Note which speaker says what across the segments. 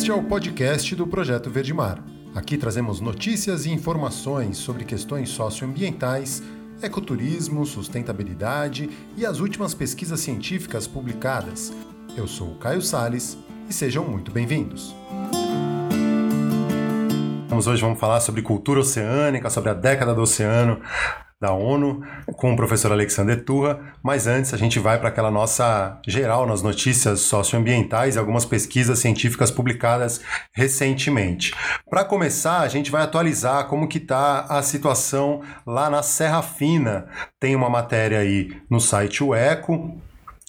Speaker 1: Este é o podcast do Projeto Verde Mar. Aqui trazemos notícias e informações sobre questões socioambientais, ecoturismo, sustentabilidade e as últimas pesquisas científicas publicadas. Eu sou o Caio Sales e sejam muito bem-vindos. Hoje vamos falar sobre cultura oceânica, sobre a década do oceano, da ONU com o professor Alexander Turra, mas antes a gente vai para aquela nossa geral nas notícias socioambientais e algumas pesquisas científicas publicadas recentemente. Para começar, a gente vai atualizar como que está a situação lá na Serra Fina. Tem uma matéria aí no site o Eco,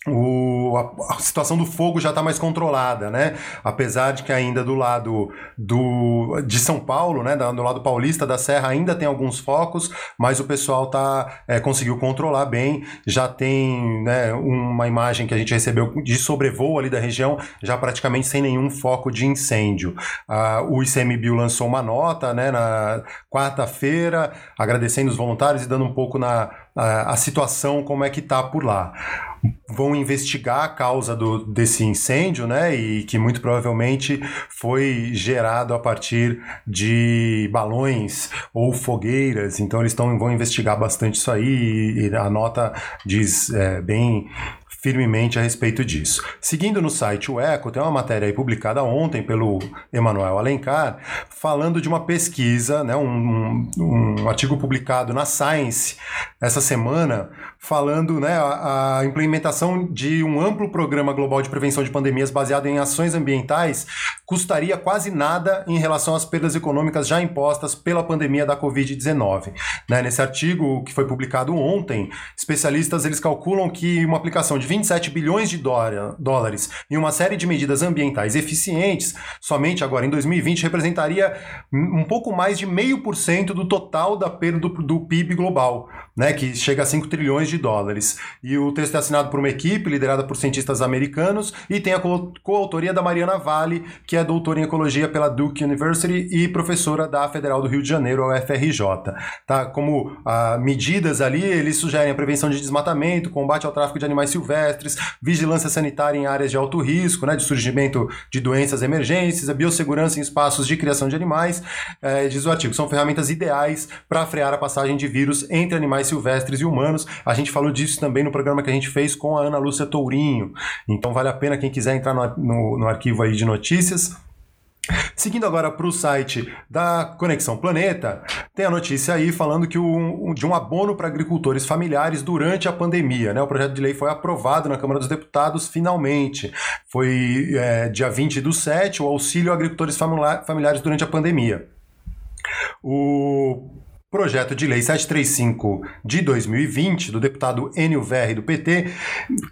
Speaker 1: o, a, a, situação do fogo já está mais controlada, né? Apesar de que ainda do lado do, de São Paulo, né, do lado paulista da Serra, ainda tem alguns focos, mas o pessoal tá, é, conseguiu controlar bem. Já tem né, uma imagem que a gente recebeu de sobrevoo ali da região, já praticamente sem nenhum foco de incêndio. Ah, o ICMBio lançou uma nota né, na quarta-feira, agradecendo os voluntários e dando um pouco na a, a situação, como é que tá por lá vão investigar a causa do, desse incêndio, né? E que muito provavelmente foi gerado a partir de balões ou fogueiras. Então eles tão, vão investigar bastante isso aí e, e a nota diz é, bem firmemente a respeito disso. Seguindo no site o Eco, tem uma matéria aí publicada ontem pelo Emanuel Alencar, falando de uma pesquisa, né, um, um, um artigo publicado na Science essa semana, falando né, a, implementação de um amplo programa global de prevenção de pandemias baseado em ações ambientais custaria quase nada em relação às perdas econômicas já impostas pela pandemia da Covid-19. Né, nesse artigo que foi publicado ontem, especialistas eles calculam que uma aplicação de 27 bilhões de dólares em uma série de medidas ambientais eficientes, somente agora em 2020, representaria um pouco mais de meio por cento do total da perda do, do PIB global, né, que chega a 5 trilhões de dólares. E o texto é assinado por uma equipe liderada por cientistas americanos e tem a coautoria da Mariana Vale, que é doutora em ecologia pela Duke University e professora da Federal do Rio de Janeiro, a UFRJ. Tá? Como ah, medidas ali, eles sugerem a prevenção de desmatamento, combate ao tráfico de animais silvestres, vigilância sanitária em áreas de alto risco, né, de surgimento de doenças emergentes, a biossegurança em espaços de criação de animais. É, diz o artigo, são ferramentas ideais para frear a passagem de vírus entre animais silvestres e humanos. A gente falou disso também no programa que a gente fez com a Ana Lúcia Tourinho. Então vale a pena quem quiser entrar no, no, no arquivo aí de notícias. Seguindo agora para o site da Conexão Planeta, tem a notícia aí falando que o, de um abono para agricultores familiares durante a pandemia. Né? O projeto de lei foi aprovado na Câmara dos Deputados finalmente. Foi é, dia 20 do 7, o auxílio a agricultores familiares durante a pandemia. O Projeto de Lei 735 de 2020, do deputado Enio Verri, do PT,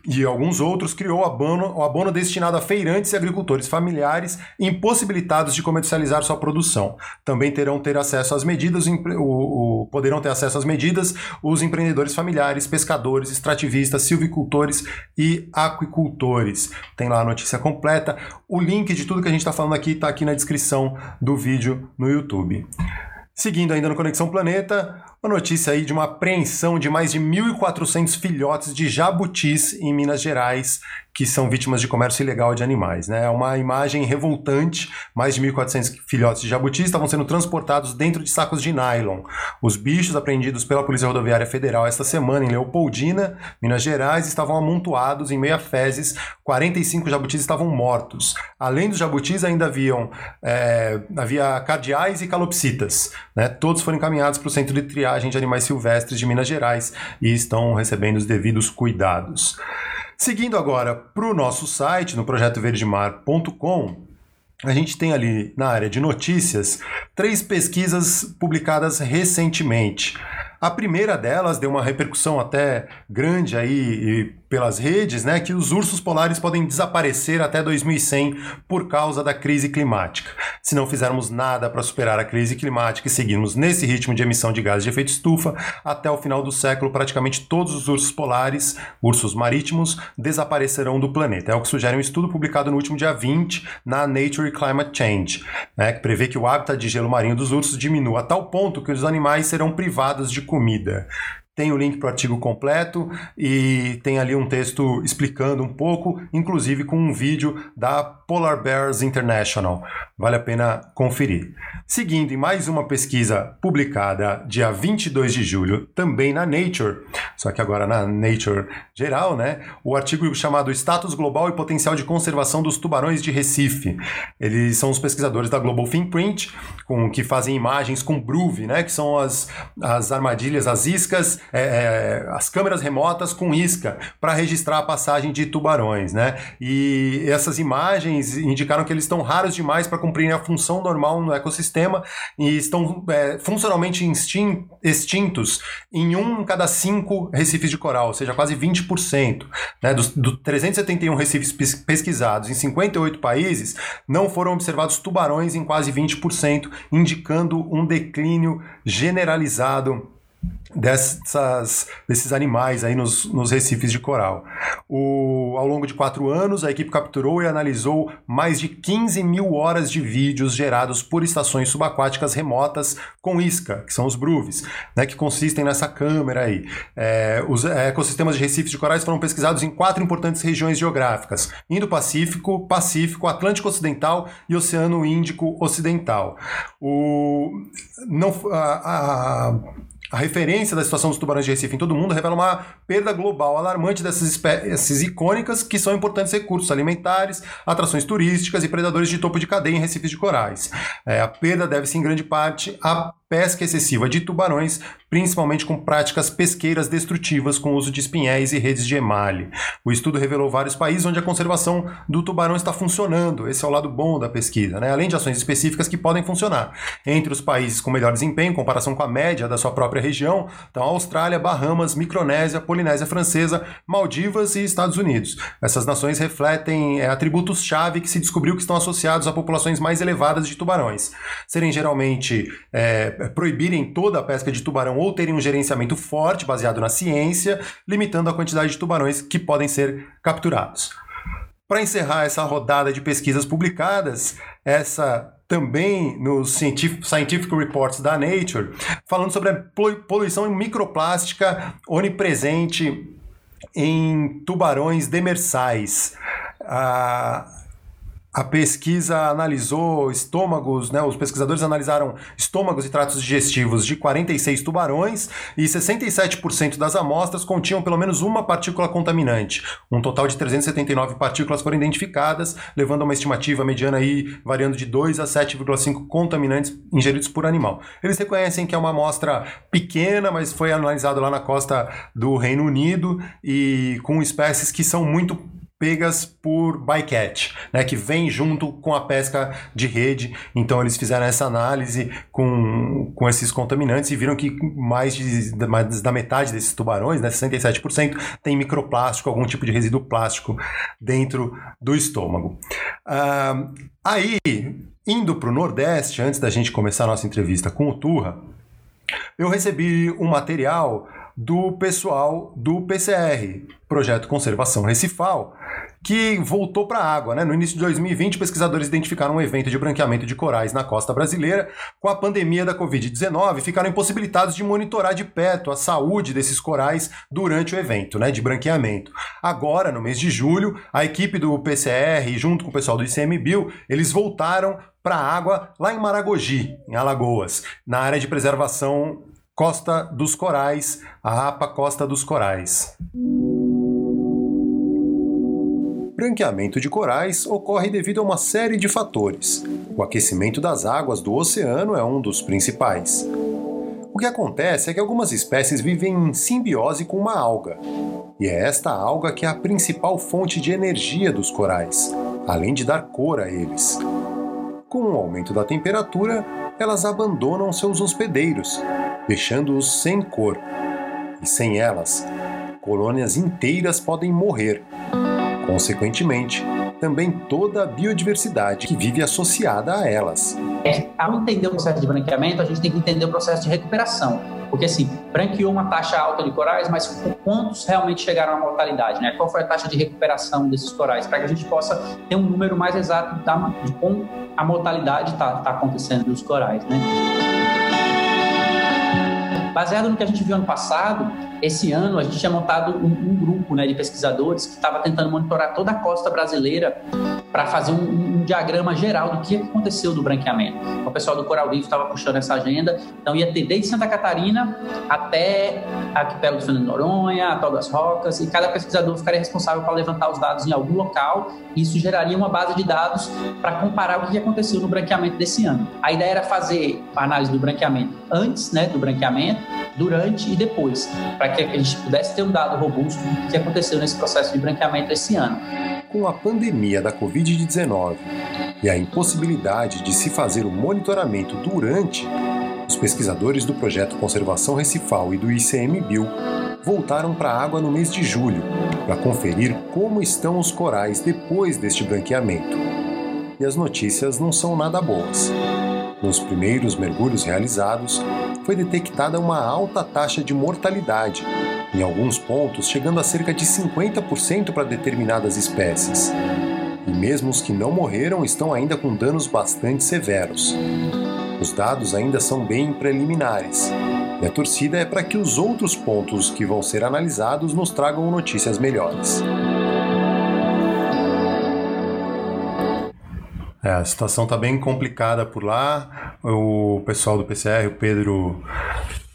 Speaker 1: e alguns outros, criou o abono, o abono destinado a feirantes e agricultores familiares impossibilitados de comercializar sua produção. Também terão ter acesso às medidas, o, o, poderão ter acesso às medidas os empreendedores familiares, pescadores, extrativistas, silvicultores e aquicultores. Tem lá a notícia completa. O link de tudo que a gente está falando aqui está aqui na descrição do vídeo no YouTube. Seguindo ainda no Conexão Planeta, uma notícia aí de uma apreensão de mais de 1.400 filhotes de jabutis em Minas Gerais que são vítimas de comércio ilegal de animais. Né? É uma imagem revoltante. Mais de 1.400 filhotes de jabutis estavam sendo transportados dentro de sacos de nylon. Os bichos apreendidos pela Polícia Rodoviária Federal esta semana em Leopoldina, Minas Gerais, estavam amontoados em meia fezes. 45 jabutis estavam mortos. Além dos jabutis, ainda haviam é, havia cardeais e calopsitas. Né? Todos foram encaminhados para o Centro de Triagem de Animais Silvestres de Minas Gerais e estão recebendo os devidos cuidados. Seguindo agora para o nosso site, no projetoverdemar.com, a gente tem ali na área de notícias três pesquisas publicadas recentemente. A primeira delas deu uma repercussão até grande aí pelas redes, né, que os ursos polares podem desaparecer até 2100 por causa da crise climática. Se não fizermos nada para superar a crise climática e seguirmos nesse ritmo de emissão de gases de efeito estufa, até o final do século praticamente todos os ursos polares, ursos marítimos, desaparecerão do planeta. É o que sugere um estudo publicado no último dia 20 na Nature Climate Change, né, que prevê que o hábitat de gelo marinho dos ursos diminua a tal ponto que os animais serão privados de comida. Tem o link para o artigo completo e tem ali um texto explicando um pouco, inclusive com um vídeo da Polar Bears International. Vale a pena conferir. Seguindo em mais uma pesquisa publicada dia 22 de julho, também na Nature, só que agora na Nature geral, né? O artigo chamado Status Global e Potencial de Conservação dos Tubarões de Recife. Eles são os pesquisadores da Global Finprint, com, que fazem imagens com Groove, né? Que são as, as armadilhas, as iscas é, é, as câmeras remotas com isca para registrar a passagem de tubarões, né? E essas imagens indicaram que eles estão raros demais para cumprirem a função normal no ecossistema e estão é, funcionalmente extintos em um cada cinco recifes de coral, ou seja, quase 20%. Né? Dos, do 371 recifes pesquisados em 58 países, não foram observados tubarões em quase 20%, indicando um declínio generalizado dessas, desses animais aí nos, nos recifes de coral. O, ao longo de quatro anos, a equipe capturou e analisou mais de 15 mil horas de vídeos gerados por estações subaquáticas remotas com isca, que são os bruves, né, que consistem nessa câmera aí. É, os é, ecossistemas de recifes de corais foram pesquisados em quatro importantes regiões geográficas: Indo-Pacífico, Pacífico, Atlântico Ocidental e Oceano Índico Ocidental. O, não, a, a a referência da situação dos tubarões de Recife em todo o mundo revela uma perda global alarmante dessas espécies icônicas que são importantes recursos alimentares, atrações turísticas e predadores de topo de cadeia em recifes de corais. É, a perda deve-se em grande parte à pesca excessiva de tubarões, principalmente com práticas pesqueiras destrutivas com uso de espinhéis e redes de emalhe. O estudo revelou vários países onde a conservação do tubarão está funcionando. Esse é o lado bom da pesquisa, né? além de ações específicas que podem funcionar. Entre os países com melhor desempenho, em comparação com a média da sua própria região, estão Austrália, Bahamas, Micronésia, Polinésia Francesa, Maldivas e Estados Unidos. Essas nações refletem é, atributos-chave que se descobriu que estão associados a populações mais elevadas de tubarões. Serem geralmente é, proibirem toda a pesca de tubarão ou terem um gerenciamento forte baseado na ciência, limitando a quantidade de tubarões que podem ser capturados. Para encerrar essa rodada de pesquisas publicadas, essa também nos Scientific Reports da Nature, falando sobre a poluição microplástica onipresente em tubarões demersais. Ah, a pesquisa analisou estômagos, né, os pesquisadores analisaram estômagos e tratos digestivos de 46 tubarões e 67% das amostras continham pelo menos uma partícula contaminante. Um total de 379 partículas foram identificadas, levando a uma estimativa mediana aí variando de 2 a 7,5 contaminantes ingeridos por animal. Eles reconhecem que é uma amostra pequena, mas foi analisado lá na costa do Reino Unido e com espécies que são muito pegas por bycatch, né, que vem junto com a pesca de rede. Então eles fizeram essa análise com, com esses contaminantes e viram que mais, de, mais da metade desses tubarões, né, 67%, tem microplástico, algum tipo de resíduo plástico dentro do estômago. Uh, aí, indo para o Nordeste, antes da gente começar a nossa entrevista com o Turra, eu recebi um material do pessoal do PCR, Projeto Conservação Recifal, que voltou para a água. Né? No início de 2020, pesquisadores identificaram um evento de branqueamento de corais na costa brasileira. Com a pandemia da Covid-19, ficaram impossibilitados de monitorar de perto a saúde desses corais durante o evento né, de branqueamento. Agora, no mês de julho, a equipe do PCR, junto com o pessoal do ICMBio, eles voltaram para a água lá em Maragogi, em Alagoas, na área de preservação Costa dos Corais, a APA Costa dos Corais. Branqueamento de corais ocorre devido a uma série de fatores. O aquecimento das águas do oceano é um dos principais. O que acontece é que algumas espécies vivem em simbiose com uma alga, e é esta alga que é a principal fonte de energia dos corais, além de dar cor a eles. Com o aumento da temperatura, elas abandonam seus hospedeiros, deixando-os sem cor. E sem elas, colônias inteiras podem morrer. Consequentemente, também toda a biodiversidade que vive associada a elas.
Speaker 2: É, ao entender o processo de branqueamento, a gente tem que entender o processo de recuperação. Porque, assim, branqueou uma taxa alta de corais, mas quantos realmente chegaram à mortalidade? Né? Qual foi a taxa de recuperação desses corais? Para que a gente possa ter um número mais exato de como a mortalidade está tá acontecendo dos corais. Né? Baseado no que a gente viu ano passado, esse ano a gente tinha montado um, um grupo né, de pesquisadores que estava tentando monitorar toda a costa brasileira para fazer um, um, diagrama geral do que aconteceu do branqueamento. O pessoal do Coral Vivo estava puxando essa agenda, então ia ter desde Santa Catarina até arquipélago de Fernando Noronha, Atol das Rocas, e cada pesquisador ficaria responsável para levantar os dados em algum local, e isso geraria uma base de dados para comparar o que aconteceu no branqueamento desse ano. A ideia era fazer a análise do branqueamento antes né, do branqueamento, durante e depois, para que a gente pudesse ter um dado robusto do que aconteceu nesse processo de branqueamento esse ano.
Speaker 1: Com a pandemia da Covid-19 e a impossibilidade de se fazer o monitoramento durante, os pesquisadores do projeto Conservação Recifal e do ICMBio voltaram para a água no mês de julho para conferir como estão os corais depois deste branqueamento. E as notícias não são nada boas. Nos primeiros mergulhos realizados, foi detectada uma alta taxa de mortalidade, em alguns pontos chegando a cerca de 50% para determinadas espécies. E mesmo os que não morreram estão ainda com danos bastante severos. Os dados ainda são bem preliminares, e a torcida é para que os outros pontos que vão ser analisados nos tragam notícias melhores. É, a situação está bem complicada por lá. O pessoal do PCR, o Pedro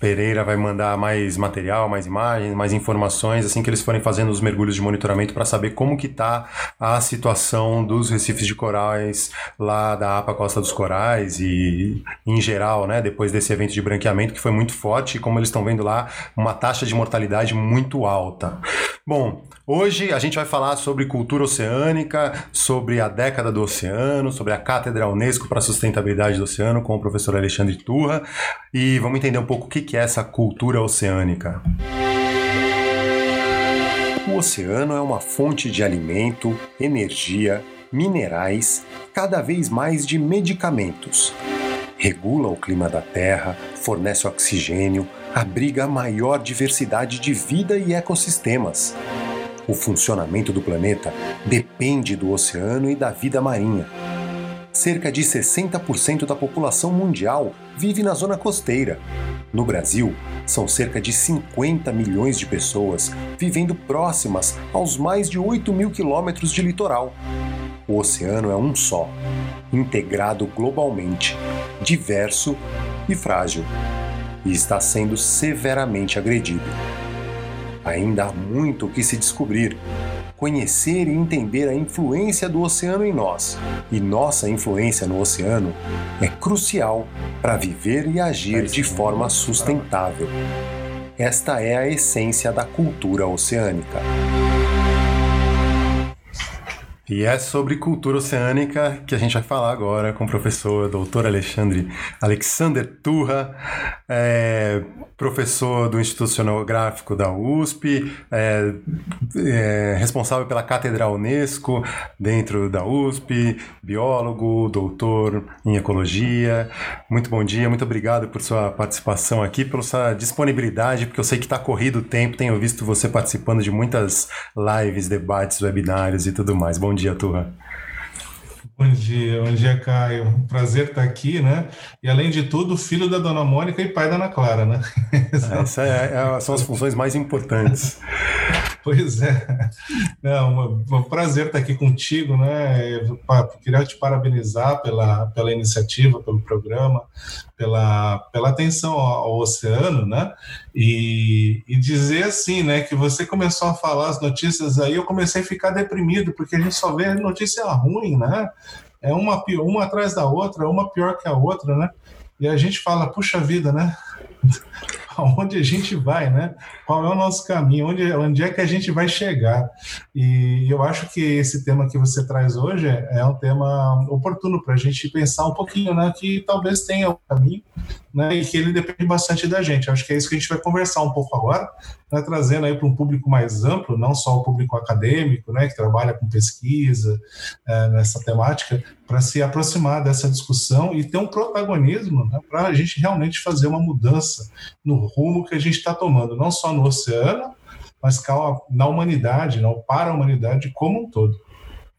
Speaker 1: Pereira vai mandar mais material, mais imagens, mais informações assim que eles forem fazendo os mergulhos de monitoramento para saber como que está a situação dos recifes de corais lá da APA Costa dos Corais e em geral, né, depois desse evento de branqueamento que foi muito forte como eles estão vendo lá, uma taxa de mortalidade muito alta. Bom, hoje a gente vai falar sobre cultura oceânica, sobre a década do oceano, sobre a Cátedra Unesco para a Sustentabilidade do Oceano com o professor Alexandre Turra e vamos entender um pouco o que é essa cultura oceânica? O oceano é uma fonte de alimento, energia, minerais, cada vez mais de medicamentos. Regula o clima da Terra, fornece oxigênio, abriga a maior diversidade de vida e ecossistemas. O funcionamento do planeta depende do oceano e da vida marinha. Cerca de 60% da população mundial vive na zona costeira, no Brasil, são cerca de 50 milhões de pessoas vivendo próximas aos mais de 8 mil quilômetros de litoral. O oceano é um só, integrado globalmente, diverso e frágil, e está sendo severamente agredido. Ainda há muito o que se descobrir, conhecer e entender a influência do oceano em nós e nossa influência no oceano é crucial para viver e agir de forma sustentável. Esta é a essência da cultura oceânica. E é sobre cultura oceânica que a gente vai falar agora com o professor doutor Alexandre Alexander Turra, é, professor do Instituto Oceanográfico da USP, é, é, responsável pela Cátedra Unesco dentro da USP, biólogo, doutor em ecologia. Muito bom dia, muito obrigado por sua participação aqui, pela sua disponibilidade, porque eu sei que está corrido o tempo, tenho visto você participando de muitas lives, debates, webinários e tudo mais. Bom dia, Turra.
Speaker 3: Bom dia, bom dia, Caio. Prazer estar aqui, né? E além de tudo, filho da Dona Mônica e pai da Ana Clara, né?
Speaker 1: É, Essas é, é, são as funções mais importantes.
Speaker 3: Pois é. Não, um, prazer estar aqui contigo, né? Eu queria te parabenizar pela, pela iniciativa, pelo programa, pela, pela atenção ao, ao oceano, né? E, e, dizer assim, né, que você começou a falar as notícias aí, eu comecei a ficar deprimido, porque a gente só vê notícia ruim, né? É uma, uma atrás da outra, uma pior que a outra, né? E a gente fala, puxa vida, né? aonde a gente vai, né? Qual é o nosso caminho, onde, onde é que a gente vai chegar. E eu acho que esse tema que você traz hoje é um tema oportuno para a gente pensar um pouquinho, né? Que talvez tenha um caminho, né? E que ele depende bastante da gente. Acho que é isso que a gente vai conversar um pouco agora, né? trazendo aí para um público mais amplo, não só o público acadêmico, né? Que trabalha com pesquisa é, nessa temática, para se aproximar dessa discussão e ter um protagonismo né? para a gente realmente fazer uma mudança no rumo que a gente está tomando, não só no oceano, mas na humanidade, não para a humanidade como um todo.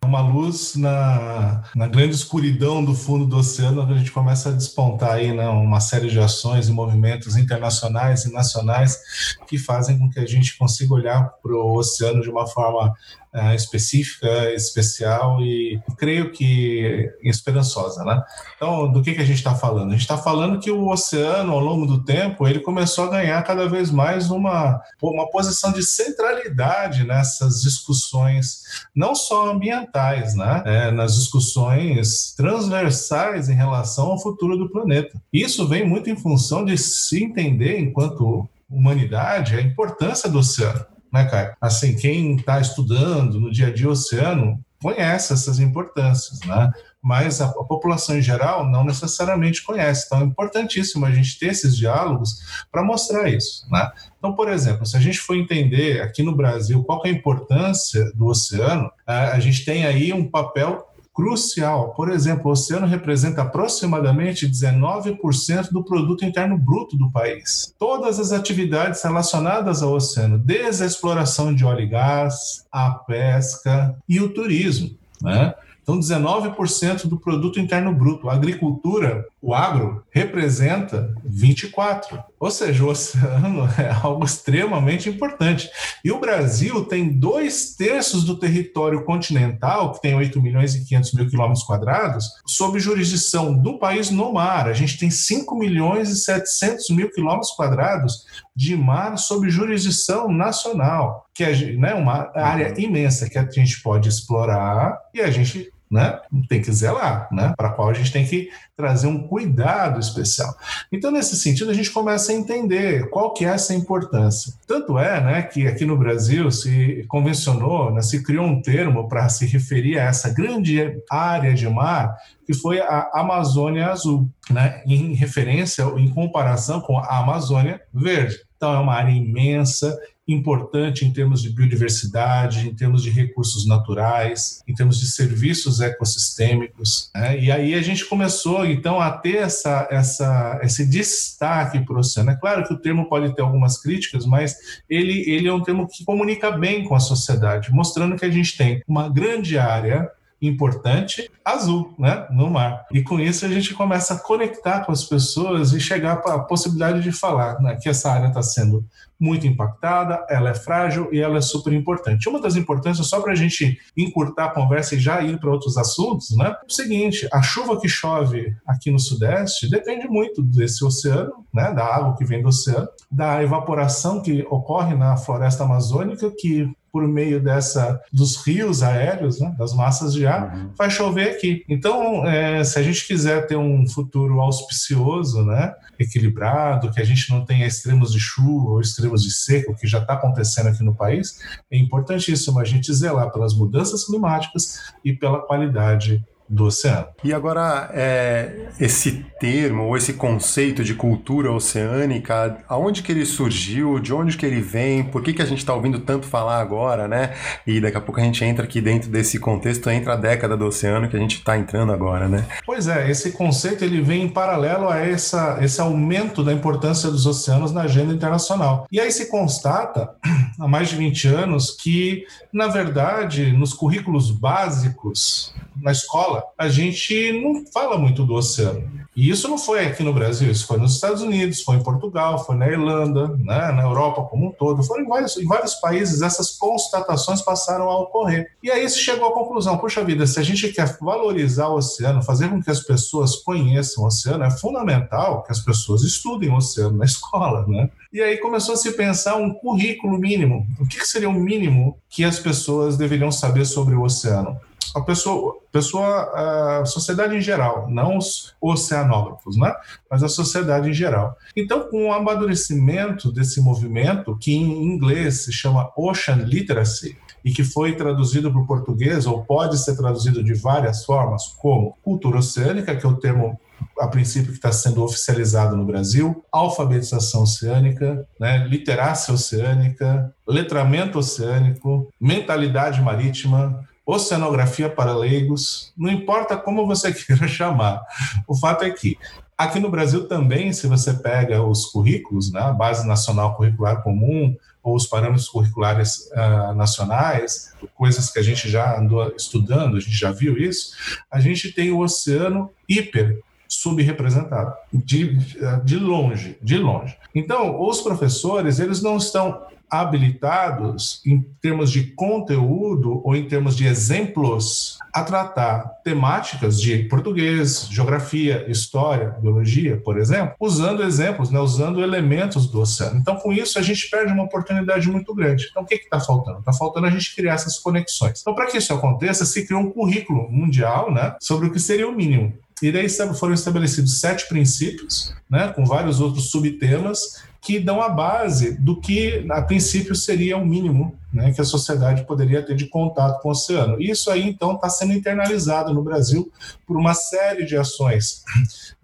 Speaker 3: uma luz na, na grande escuridão do fundo do oceano, a gente começa a despontar aí né, uma série de ações e movimentos internacionais e nacionais que fazem com que a gente consiga olhar para o oceano de uma forma uh, específica, especial e creio que esperançosa, né? Então, do que, que a gente está falando? A gente está falando que o oceano, ao longo do tempo, ele começou a ganhar cada vez mais uma, uma posição de centralidade nessas discussões, não só ambientais, né? É, nas discussões transversais em relação ao futuro do planeta. Isso vem muito em função de se entender, enquanto humanidade, a importância do oceano né, Caio? Assim, quem está estudando no dia a dia o oceano conhece essas importâncias, né? Mas a, a, população em geral não necessariamente conhece. Então é importantíssimo a gente ter esses diálogos para mostrar isso, né? Então, por exemplo, se a gente for entender aqui no Brasil qual é a importância do oceano, a, a gente tem aí um papel crucial. Por exemplo, o oceano representa aproximadamente 19% do produto interno bruto do país. Todas as atividades relacionadas ao oceano, desde a exploração de óleo e gás, a pesca e o turismo, né? Então, 19% do produto interno bruto. A agricultura, o agro, representa 24%. Ou seja, o oceano é algo extremamente importante. E o Brasil tem dois terços do território continental, que tem 8 milhões e 500 mil quilômetros quadrados, sob jurisdição do país no mar. A gente tem 5 milhões e 700 mil quilômetros quadrados de mar sob jurisdição nacional, que é né, uma área imensa que a gente pode explorar e a gente né? Tem que zelar, né? Para qual a gente tem que trazer um cuidado especial. Então, nesse sentido, a gente começa a entender qual que é essa importância. Tanto é, né, que aqui no Brasil se convencionou, né, se criou um termo para se referir a essa grande área de mar que foi a Amazônia Azul, né, em referência, em comparação com a Amazônia Verde. Então, é uma área imensa importante em termos de biodiversidade, em termos de recursos naturais, em termos de serviços ecossistêmicos. Né? E aí a gente começou, então, a ter essa, essa, esse destaque para o oceano. É claro que o termo pode ter algumas críticas, mas ele, ele é um termo que comunica bem com a sociedade, mostrando que a gente tem uma grande área importante azul, né, no mar. E com isso a gente começa a conectar com as pessoas e chegar para a possibilidade de falar né, que essa área está sendo muito impactada, ela é frágil e ela é super importante. Uma das importâncias, só para a gente encurtar a conversa e já ir para outros assuntos, né? É o seguinte: a chuva que chove aqui no Sudeste depende muito desse oceano, né? Da água que vem do oceano, da evaporação que ocorre na floresta amazônica, que por meio dessa dos rios aéreos, né, das massas de ar, uhum. vai chover aqui. Então, é, se a gente quiser ter um futuro auspicioso, né, equilibrado, que a gente não tenha extremos de chuva ou extremos de seca, o que já está acontecendo aqui no país, é importantíssimo a gente zelar pelas mudanças climáticas e pela qualidade do oceano.
Speaker 1: E agora, é, esse termo ou esse conceito de cultura oceânica, aonde que ele surgiu, de onde que ele vem, por que, que a gente está ouvindo tanto falar agora, né? E daqui a pouco a gente entra aqui dentro desse contexto, entra a década do oceano que a gente está entrando agora, né?
Speaker 3: Pois é, esse conceito ele vem em paralelo a essa, esse aumento da importância dos oceanos na agenda internacional. E aí se constata, há mais de 20 anos, que, na verdade, nos currículos básicos, na escola, a gente não fala muito do oceano. E isso não foi aqui no Brasil, isso foi nos Estados Unidos, foi em Portugal, foi na Irlanda, né, na Europa como um todo, foram em vários, em vários países essas constatações passaram a ocorrer. E aí se chegou à conclusão, puxa vida, se a gente quer valorizar o oceano, fazer com que as pessoas conheçam o oceano, é fundamental que as pessoas estudem o oceano na escola, né? E aí começou a se pensar um currículo mínimo. O que seria o mínimo que as pessoas deveriam saber sobre o oceano? A pessoa, pessoa, a sociedade em geral, não os oceanógrafos, né? mas a sociedade em geral. Então, com o amadurecimento desse movimento, que em inglês se chama Ocean Literacy, e que foi traduzido para o português, ou pode ser traduzido de várias formas, como cultura oceânica, que é o termo a princípio que está sendo oficializado no Brasil, alfabetização oceânica, né, literácia oceânica, letramento oceânico, mentalidade marítima, oceanografia para leigos, não importa como você queira chamar. O fato é que aqui no Brasil também, se você pega os currículos, né, a Base Nacional Curricular Comum, ou os parâmetros curriculares uh, nacionais, coisas que a gente já andou estudando, a gente já viu isso, a gente tem o oceano hiper subrepresentado, de, de longe, de longe. Então, os professores, eles não estão habilitados em termos de conteúdo ou em termos de exemplos a tratar temáticas de português, geografia, história, biologia, por exemplo, usando exemplos, né, usando elementos do oceano. Então, com isso, a gente perde uma oportunidade muito grande. Então, o que está faltando? Está faltando a gente criar essas conexões. Então, para que isso aconteça, se criou um currículo mundial né, sobre o que seria o mínimo. E daí foram estabelecidos sete princípios, né, com vários outros subtemas, que dão a base do que, a princípio, seria o mínimo né, que a sociedade poderia ter de contato com o oceano. Isso aí, então, está sendo internalizado no Brasil por uma série de ações,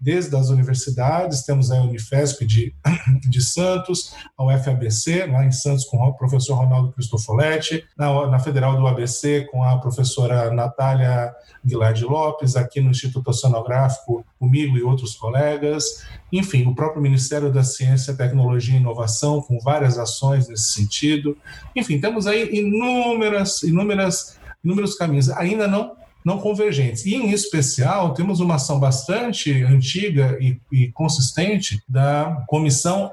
Speaker 3: desde as universidades, temos a Unifesp de, de Santos, a UFABC, lá em Santos, com o professor Ronaldo Cristofoletti, na, na Federal do ABC, com a professora Natália Guilherme Lopes, aqui no Instituto Oceanográfico, comigo e outros colegas, enfim, o próprio Ministério da Ciência, Tecnologia e Inovação, com várias ações nesse sentido. Enfim, temos aí inúmeras, inúmeras, inúmeros caminhos, ainda não não convergentes. E, em especial, temos uma ação bastante antiga e, e consistente da Comissão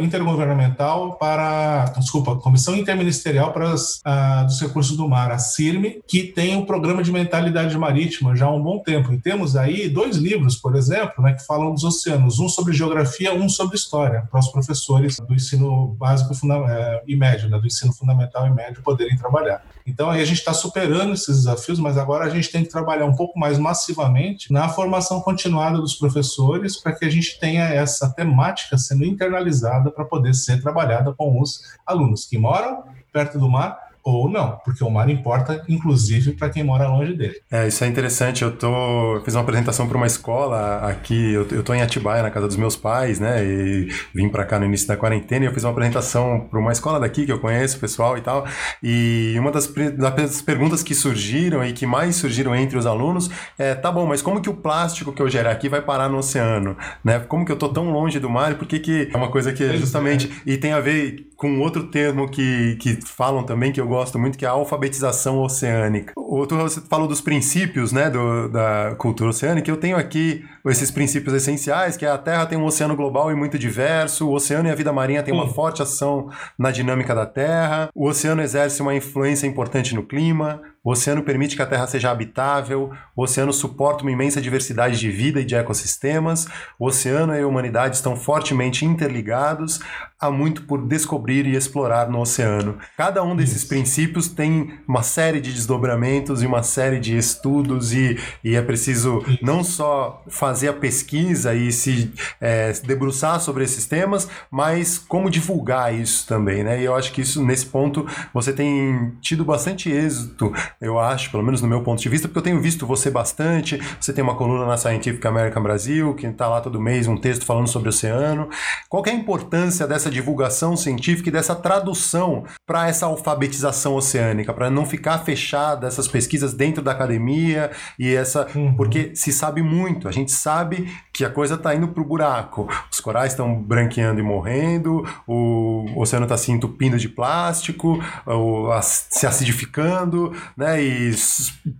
Speaker 3: intergovernamental para, desculpa, Comissão Interministerial para as, dos Recursos do Mar, a CIRME, que tem um programa de mentalidade marítima já há um bom tempo. E temos aí dois livros, por exemplo, né, que falam dos oceanos, um sobre geografia, um sobre história, para os professores do ensino básico eh, e médio, né, do ensino fundamental e médio poderem trabalhar. Então aí a gente está superando esses desafios, mas agora a gente tem que trabalhar um pouco mais massivamente na formação continuada dos professores para que a gente tenha essa temática sendo internalizada para poder ser trabalhada com os alunos que moram perto do mar ou não, porque o mar importa, inclusive, para quem mora longe dele.
Speaker 1: É, isso é interessante. Eu tô fiz uma apresentação para uma escola aqui, eu, eu tô em Atibaia, na casa dos meus pais, né? E vim para cá no início da quarentena e eu fiz uma apresentação para uma escola daqui que eu conheço, pessoal e tal. E uma das, das perguntas que surgiram e que mais surgiram entre os alunos é: tá bom, mas como que o plástico que eu gerar aqui vai parar no oceano, né? Como que eu tô tão longe do mar? Por que que é uma coisa que é justamente e tem a ver com outro termo que, que falam também que eu gosto muito, que é a alfabetização oceânica. Outro, você falou dos princípios né, do, da cultura oceânica, eu tenho aqui esses princípios essenciais, que é a Terra tem um oceano global e muito diverso, o oceano e a vida marinha têm uma forte ação na dinâmica da Terra, o oceano exerce uma influência importante no clima, o oceano permite que a Terra seja habitável, o oceano suporta uma imensa diversidade de vida e de ecossistemas, o oceano e a humanidade estão fortemente interligados, há muito por descobrir e explorar no oceano. Cada um desses Isso. princípios tem uma série de desdobramentos e uma série de estudos, e, e é preciso não só fazer a pesquisa e se é, debruçar sobre esses temas, mas como divulgar isso também, né? E eu acho que isso, nesse ponto, você tem tido bastante êxito eu acho, pelo menos no meu ponto de vista, porque eu tenho visto você bastante. Você tem uma coluna na Scientific American Brasil, que está lá todo mês, um texto falando sobre o oceano. Qual é a importância dessa divulgação científica e dessa tradução para essa alfabetização oceânica, para não ficar fechada essas pesquisas dentro da academia e essa. Uhum. Porque se sabe muito, a gente sabe que a coisa está indo para o buraco. Os corais estão branqueando e morrendo, o oceano está se entupindo de plástico, o, se acidificando, né? E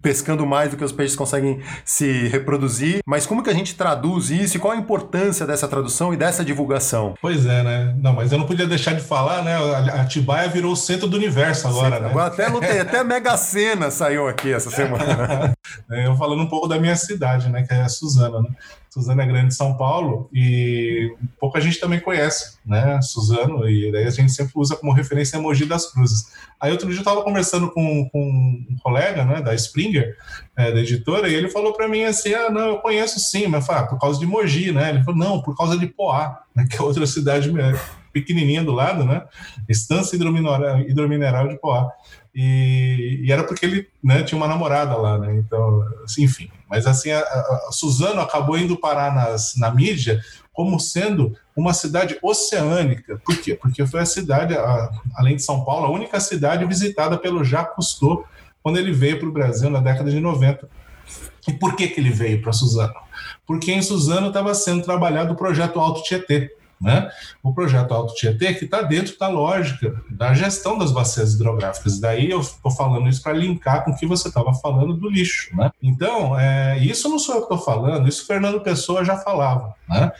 Speaker 1: pescando mais do que os peixes conseguem se reproduzir. Mas como que a gente traduz isso e qual a importância dessa tradução e dessa divulgação?
Speaker 3: Pois é, né? Não, mas eu não podia deixar de falar, né? A Atibaia virou o centro do universo agora, Sim, né?
Speaker 1: Agora até, lutei, até Mega Sena saiu aqui essa semana.
Speaker 3: É, eu falando um pouco da minha cidade, né? Que é a Suzana, né? Suzano é Grande, São Paulo, e pouca gente também conhece, né, Suzano, e daí a gente sempre usa como referência Mogi das Cruzes. Aí outro dia eu estava conversando com, com, um colega, né, da Springer, é, da editora, e ele falou para mim assim, ah, não, eu conheço sim, mas fala, ah, por causa de Mogi, né, ele falou, não, por causa de Poá, né, que é outra cidade pequenininha do lado, né, Estância Hidromineral, Hidromineral de Poá. E, e, era porque ele né, tinha uma namorada lá, né? Então, assim, enfim. Mas assim, a, a, Suzano acabou indo parar nas, na mídia como sendo uma cidade oceânica. Por quê? Porque foi a cidade, a, além de São Paulo, a única cidade visitada pelo Jacques Cousteau quando ele veio para o Brasil na década de 90. E por que, que ele veio para Suzano? Porque em Suzano estava sendo trabalhado o projeto Alto Tietê né? O projeto Alto Tietê, que está dentro da lógica da gestão das bacias hidrográficas. Daí eu estou falando isso para linkar com o que você estava falando do lixo, né? Então, é, isso não sou eu que estou falando, isso Fernando Pessoa já falava, né?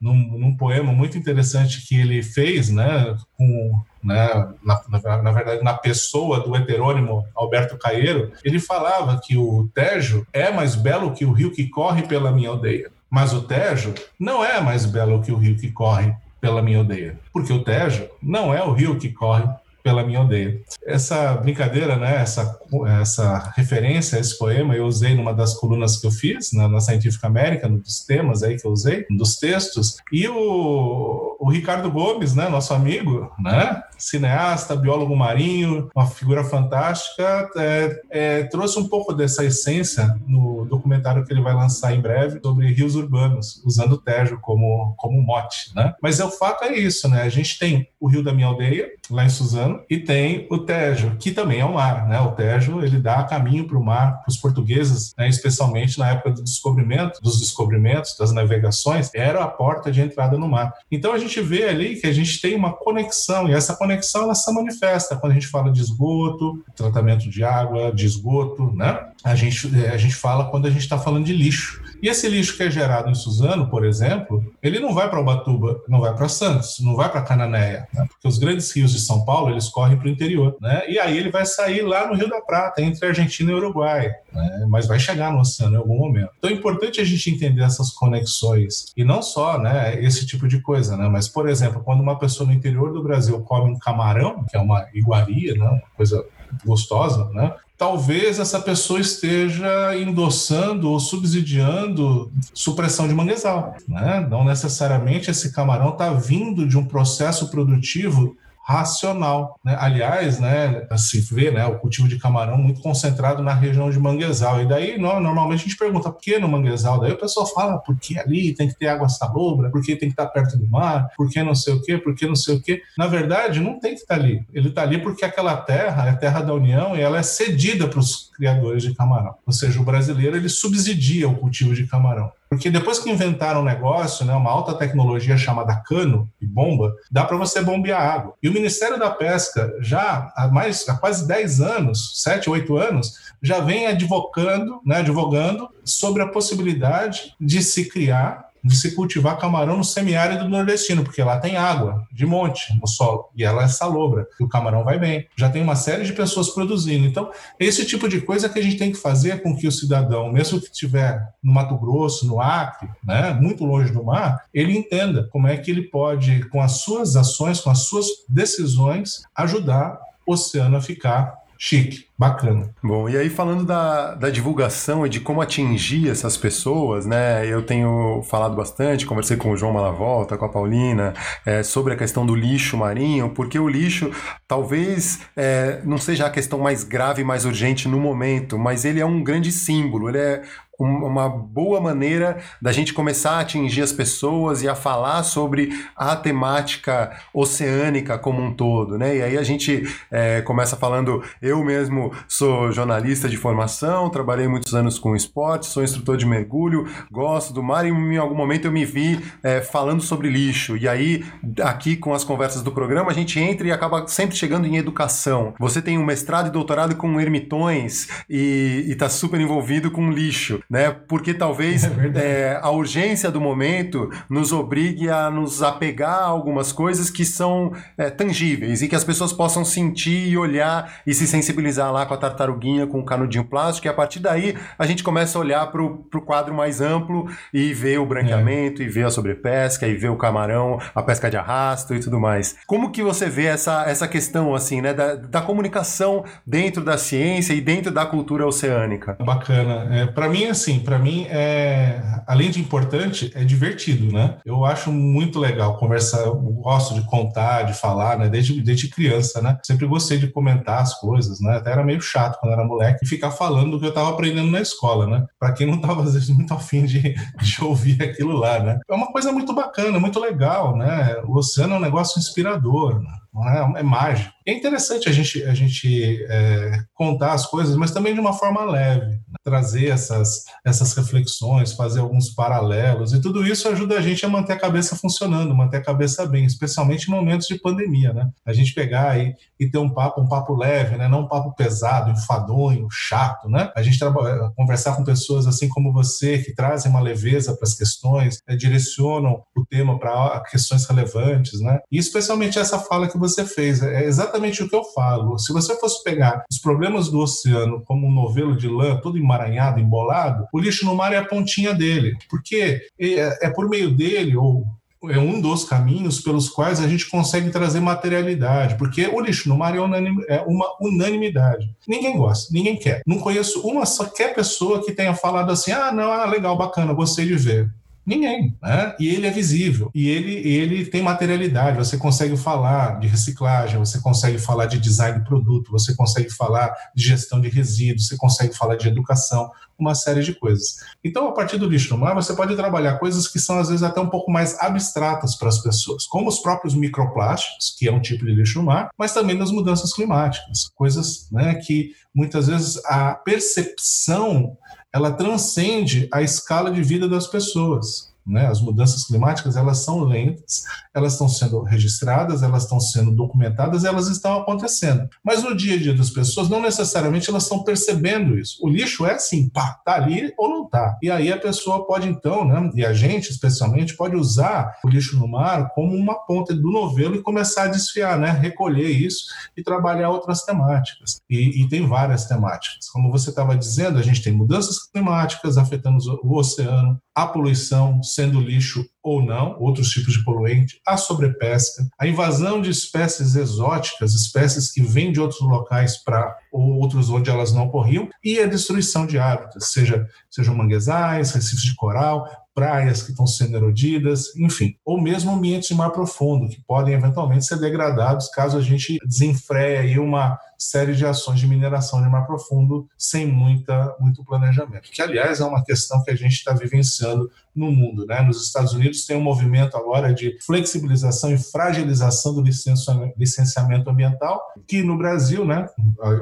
Speaker 3: Num, num, poema muito interessante que ele fez, né, com, né, na, na, na, verdade, na pessoa do heterônimo Alberto Caeiro, ele falava que o Tejo é mais belo que o rio que corre pela minha aldeia. Mas o Tejo não é mais belo que o rio que corre pela minha aldeia, porque o Tejo não é o rio que corre pela minha aldeia. Essa brincadeira, né, essa, essa referência a esse poema eu usei numa das colunas que eu fiz na, na Scientific American, um dos temas aí que eu usei, um dos textos. E o, o Ricardo Gomes, né, nosso amigo, né, cineasta, biólogo marinho, uma figura fantástica, é, é, trouxe um pouco dessa essência no documentário que ele vai lançar em breve sobre rios urbanos, usando o Tejo como, como mote. Né? Mas é, o fato é isso, né? A gente tem o rio da minha aldeia, lá em Suzano, e tem o Tejo, que também é o mar. Né? O Tejo ele dá caminho para o mar, para os portugueses, né? especialmente na época do descobrimento, dos descobrimentos, das navegações, era a porta de entrada no mar. Então a gente vê ali que a gente tem uma conexão, e essa conexão ela se manifesta quando a gente fala de esgoto, tratamento de água, de esgoto, né? A gente, a gente fala quando a gente está falando de lixo. E esse lixo que é gerado em Suzano, por exemplo, ele não vai para Ubatuba, não vai para Santos, não vai para Cananéia, né? porque os grandes rios de São Paulo eles correm para o interior, né? E aí ele vai sair lá no Rio da Prata, entre Argentina e Uruguai, né? Mas vai chegar no oceano em algum momento. Então é importante a gente entender essas conexões e não só, né? Esse tipo de coisa, né? Mas por exemplo, quando uma pessoa no interior do Brasil come um camarão, que é uma iguaria, né? Uma coisa gostosa, né? talvez essa pessoa esteja endossando ou subsidiando supressão de manguezal. Né? Não necessariamente esse camarão está vindo de um processo produtivo racional. Né? Aliás, né, se vê né, o cultivo de camarão muito concentrado na região de manguezal. E daí, normalmente, a gente pergunta por que no manguezal? Daí o pessoal fala por que ali tem que ter água salobra, por que tem que estar perto do mar, por que não sei o quê, por que não sei o quê. Na verdade, não tem que estar ali. Ele está ali porque aquela terra é terra da União e ela é cedida para os criadores de camarão. Ou seja, o brasileiro ele subsidia o cultivo de camarão. Porque depois que inventaram um negócio, né, uma alta tecnologia chamada cano e bomba, dá para você bombear água. E o Ministério da Pesca, já há, mais, há quase 10 anos, 7, 8 anos, já vem advogando, né, advogando sobre a possibilidade de se criar de se cultivar camarão no semiárido nordestino, porque lá tem água de monte no solo e ela é salobra, e o camarão vai bem. Já tem uma série de pessoas produzindo. Então, esse tipo de coisa que a gente tem que fazer com que o cidadão, mesmo que estiver no Mato Grosso, no Acre, né, muito longe do mar, ele entenda como é que ele pode, com as suas ações, com as suas decisões, ajudar o oceano a ficar chique, bacana.
Speaker 1: Bom, e aí falando da, da divulgação e de como atingir essas pessoas, né? Eu tenho falado bastante, conversei com o João Malavolta, com a Paulina, é, sobre a questão do lixo marinho, porque o lixo talvez é, não seja a questão mais grave, mais urgente no momento, mas ele é um grande símbolo, ele é uma boa maneira da gente começar a atingir as pessoas e a falar sobre a temática oceânica como um todo, né? E aí a gente é, começa falando, eu mesmo sou jornalista de formação, trabalhei muitos anos com esporte, sou instrutor de mergulho, gosto do mar e em algum momento eu me vi é, falando sobre lixo. E aí, aqui com as conversas do programa, a gente entra e acaba sempre chegando em educação. Você tem um mestrado e doutorado com ermitões e está super envolvido com lixo né? Porque talvez é é, a urgência do momento nos obrigue a nos apegar a algumas coisas que são é, tangíveis e que as pessoas possam sentir e olhar e se sensibilizar lá com a tartaruguinha, com o canudinho plástico, e a partir daí a gente começa a olhar para o quadro mais amplo e ver o branqueamento, é. e ver a sobrepesca, e ver o camarão, a pesca de arrasto e tudo mais. Como que você vê essa, essa questão, assim, né, da, da comunicação dentro da ciência e dentro da cultura oceânica?
Speaker 3: Bacana. É, para mim, assim, para mim, é, além de importante, é divertido, né? Eu acho muito legal conversar, eu gosto de contar, de falar, né? Desde, desde criança, né? Sempre gostei de comentar as coisas, né? Até era meio chato quando era moleque e ficar falando do que eu estava aprendendo na escola, né? Para quem não estava, às vezes, muito afim de, de ouvir aquilo lá, né? É uma coisa muito bacana, muito legal, né? O oceano é um negócio inspirador, né? É, é mágico. É interessante a gente, a gente é, contar as coisas, mas também de uma forma leve, né? trazer essas, essas reflexões, fazer alguns paralelos, e tudo isso ajuda a gente a manter a cabeça funcionando, manter a cabeça bem, especialmente em momentos de pandemia, né? A gente pegar e, e ter um papo, um papo leve, né? Não um papo pesado, enfadonho, chato, né? A gente conversar com pessoas assim como você, que trazem uma leveza para as questões, né? direcionam o tema para questões relevantes, né? E especialmente essa fala que você fez, é exatamente o que eu falo. Se você fosse pegar os problemas do oceano como um novelo de lã, todo emaranhado, embolado, o lixo no mar é a pontinha dele, porque é, é por meio dele, ou é um dos caminhos pelos quais a gente consegue trazer materialidade, porque o lixo no mar é, é uma unanimidade. Ninguém gosta, ninguém quer. Não conheço uma só pessoa que tenha falado assim: ah, não, ah, legal, bacana, gostei de ver. Ninguém, né? E ele é visível, e ele, ele tem materialidade. Você consegue falar de reciclagem, você consegue falar de design de produto, você consegue falar de gestão de resíduos, você consegue falar de educação, uma série de coisas. Então, a partir do lixo no mar, você pode trabalhar coisas que são às vezes até um pouco mais abstratas para as pessoas, como os próprios microplásticos, que é um tipo de lixo no mar, mas também das mudanças climáticas, coisas né, que muitas vezes a percepção ela transcende a escala de vida das pessoas. Né? As mudanças climáticas elas são lentas, elas estão sendo registradas, elas estão sendo documentadas, elas estão acontecendo. Mas no dia a dia das pessoas, não necessariamente elas estão percebendo isso. O lixo é assim, pá, tá ali ou não tá. E aí a pessoa pode então, né, e a gente especialmente, pode usar o lixo no mar como uma ponta do novelo e começar a desfiar, né, recolher isso e trabalhar outras temáticas. E, e tem várias temáticas. Como você estava dizendo, a gente tem mudanças climáticas afetando o oceano, a poluição, sendo lixo ou não, outros tipos de poluente, a sobrepesca, a invasão de espécies exóticas, espécies que vêm de outros locais para outros onde elas não ocorriam, e a destruição de hábitats, seja sejam manguezais, recifes de coral, praias que estão sendo erodidas, enfim, ou mesmo ambientes de mar profundo que podem eventualmente ser degradados caso a gente desenfreie uma série de ações de mineração de mar profundo sem muita, muito planejamento, que aliás é uma questão que a gente está vivenciando no mundo. Né? Nos Estados Unidos tem um movimento agora de flexibilização e fragilização do licenciamento ambiental, que no Brasil, né?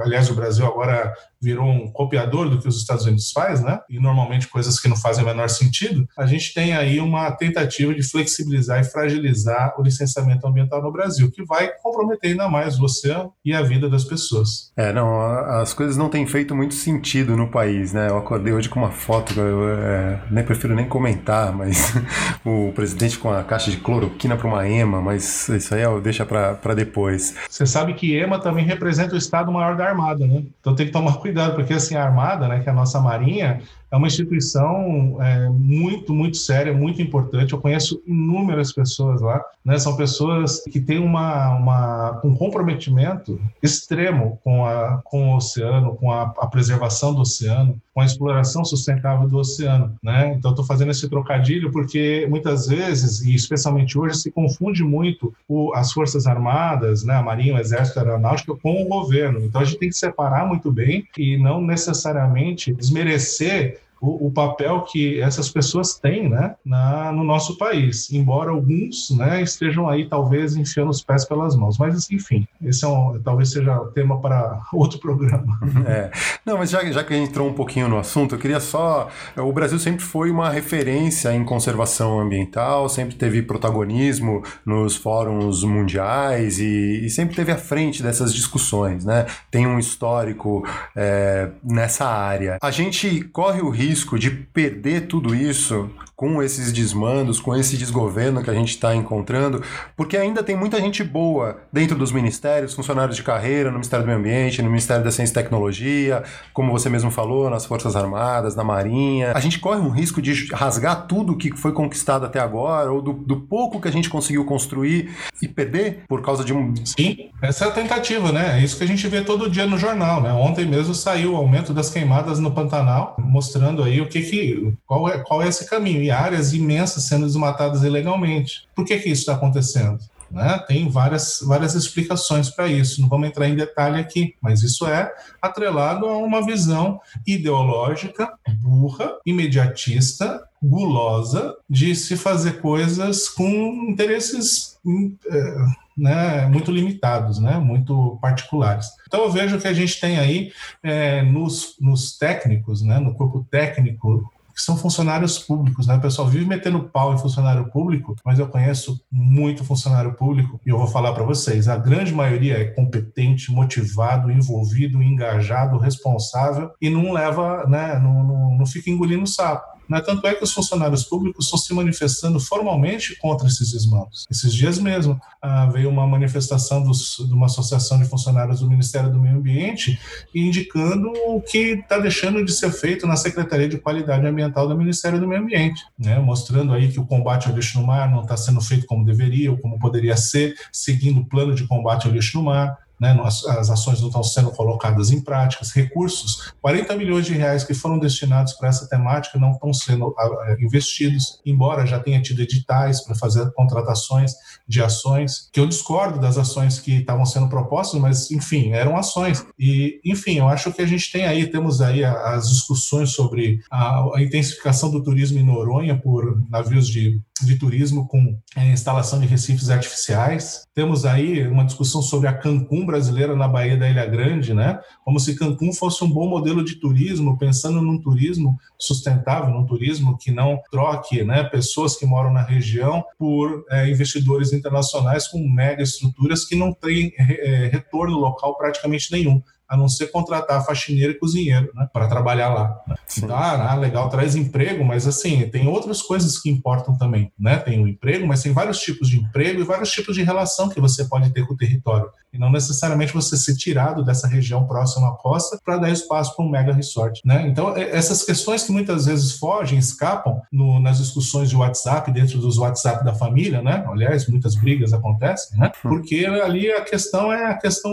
Speaker 3: aliás, o Brasil agora virou um copiador do que os Estados Unidos faz, né? e normalmente coisas que não fazem o menor sentido, a gente tem aí uma tentativa de flexibilizar e fragilizar o licenciamento ambiental no Brasil, que vai comprometer ainda mais o oceano e a vida das pessoas.
Speaker 1: É, não, as coisas não têm feito muito sentido no país, né? Eu acordei hoje com uma foto, eu é, nem prefiro nem comentar, mas o presidente com a caixa de cloroquina para uma EMA, mas isso aí eu deixa para depois.
Speaker 3: Você sabe que EMA também representa o Estado Maior da Armada, né? Então tem que tomar cuidado, porque assim, a Armada, né, que é a nossa Marinha, é uma instituição é, muito, muito séria, muito importante. Eu conheço inúmeras pessoas lá, né? São pessoas que têm uma, uma, um comprometimento extremo com, a, com o oceano, com a, a preservação do oceano, com a exploração sustentável do oceano, né? Então, estou fazendo esse trocadilho porque muitas vezes, e especialmente hoje, se confunde muito o, as forças armadas, né? A Marinha, o Exército, a Aeronáutica com o governo. Então, a gente tem que separar muito bem e não necessariamente desmerecer o, o, papel que essas pessoas têm né, na, no nosso país, embora alguns né, estejam aí talvez enfiando os pés pelas mãos. Mas, enfim, esse é um, talvez seja tema para outro programa.
Speaker 1: É. Não, mas já, já que a gente entrou um pouquinho no assunto, eu queria só. O Brasil sempre foi uma referência em conservação ambiental, sempre teve protagonismo nos fóruns mundiais e, e sempre teve à frente dessas discussões, né? Tem um histórico é, nessa área. A gente corre o risco risco de perder tudo isso com esses desmandos, com esse desgoverno que a gente está encontrando, porque ainda tem muita gente boa dentro dos ministérios, funcionários de carreira, no Ministério do Meio Ambiente, no Ministério da Ciência e Tecnologia, como você mesmo falou, nas Forças Armadas, na Marinha. A gente corre um risco de rasgar tudo que foi conquistado até agora, ou do, do pouco que a gente conseguiu construir e perder por causa de um.
Speaker 3: Sim, essa é a tentativa, né? É isso que a gente vê todo dia no jornal, né? Ontem mesmo saiu o aumento das queimadas no Pantanal, mostrando aí o que que. qual é, qual é esse caminho. E áreas imensas sendo desmatadas ilegalmente. Por que, que isso está acontecendo? Né? Tem várias, várias explicações para isso, não vamos entrar em detalhe aqui, mas isso é atrelado a uma visão ideológica, burra, imediatista, gulosa de se fazer coisas com interesses hum, é, né, muito limitados, né, muito particulares. Então eu vejo que a gente tem aí é, nos, nos técnicos, né, no corpo técnico que são funcionários públicos, né? O pessoal vive metendo pau em funcionário público, mas eu conheço muito funcionário público e eu vou falar para vocês, a grande maioria é competente, motivado, envolvido, engajado, responsável e não leva, né, não, não, não fica engolindo sapo. Né? Tanto é que os funcionários públicos estão se manifestando formalmente contra esses desmandos. Esses dias mesmo ah, veio uma manifestação dos, de uma associação de funcionários do Ministério do Meio Ambiente indicando o que está deixando de ser feito na Secretaria de Qualidade Ambiental do Ministério do Meio Ambiente, né? mostrando aí que o combate ao lixo no mar não está sendo feito como deveria ou como poderia ser, seguindo o plano de combate ao lixo no mar né, as ações não estão sendo colocadas em práticas, recursos, 40 milhões de reais que foram destinados para essa temática não estão sendo investidos, embora já tenha tido editais para fazer contratações de ações, que eu discordo das ações que estavam sendo propostas, mas enfim, eram ações. E enfim, eu acho que a gente tem aí, temos aí as discussões sobre a, intensificação do turismo em Noronha por navios de de turismo com é, instalação de recifes artificiais. Temos aí uma discussão sobre a Cancún brasileira na Baía da Ilha Grande, né? Como se Cancún fosse um bom modelo de turismo, pensando num turismo sustentável, num turismo que não troque, né, pessoas que moram na região por é, investidores internacionais com mega estruturas que não têm é, retorno local praticamente nenhum a não ser contratar faxineiro e cozinheiro, né, para trabalhar lá. Então, ah, legal, traz emprego, mas assim, tem outras coisas que importam também, né? Tem o emprego, mas tem vários tipos de emprego e vários tipos de relação que você pode ter com o território. E não necessariamente você ser tirado dessa região próxima à costa para dar espaço para um mega resort, né? Então, essas questões que muitas vezes fogem, escapam no, nas discussões de WhatsApp, dentro dos WhatsApp da família, né? Aliás, muitas brigas acontecem, né? Hum. Porque ali a questão é a questão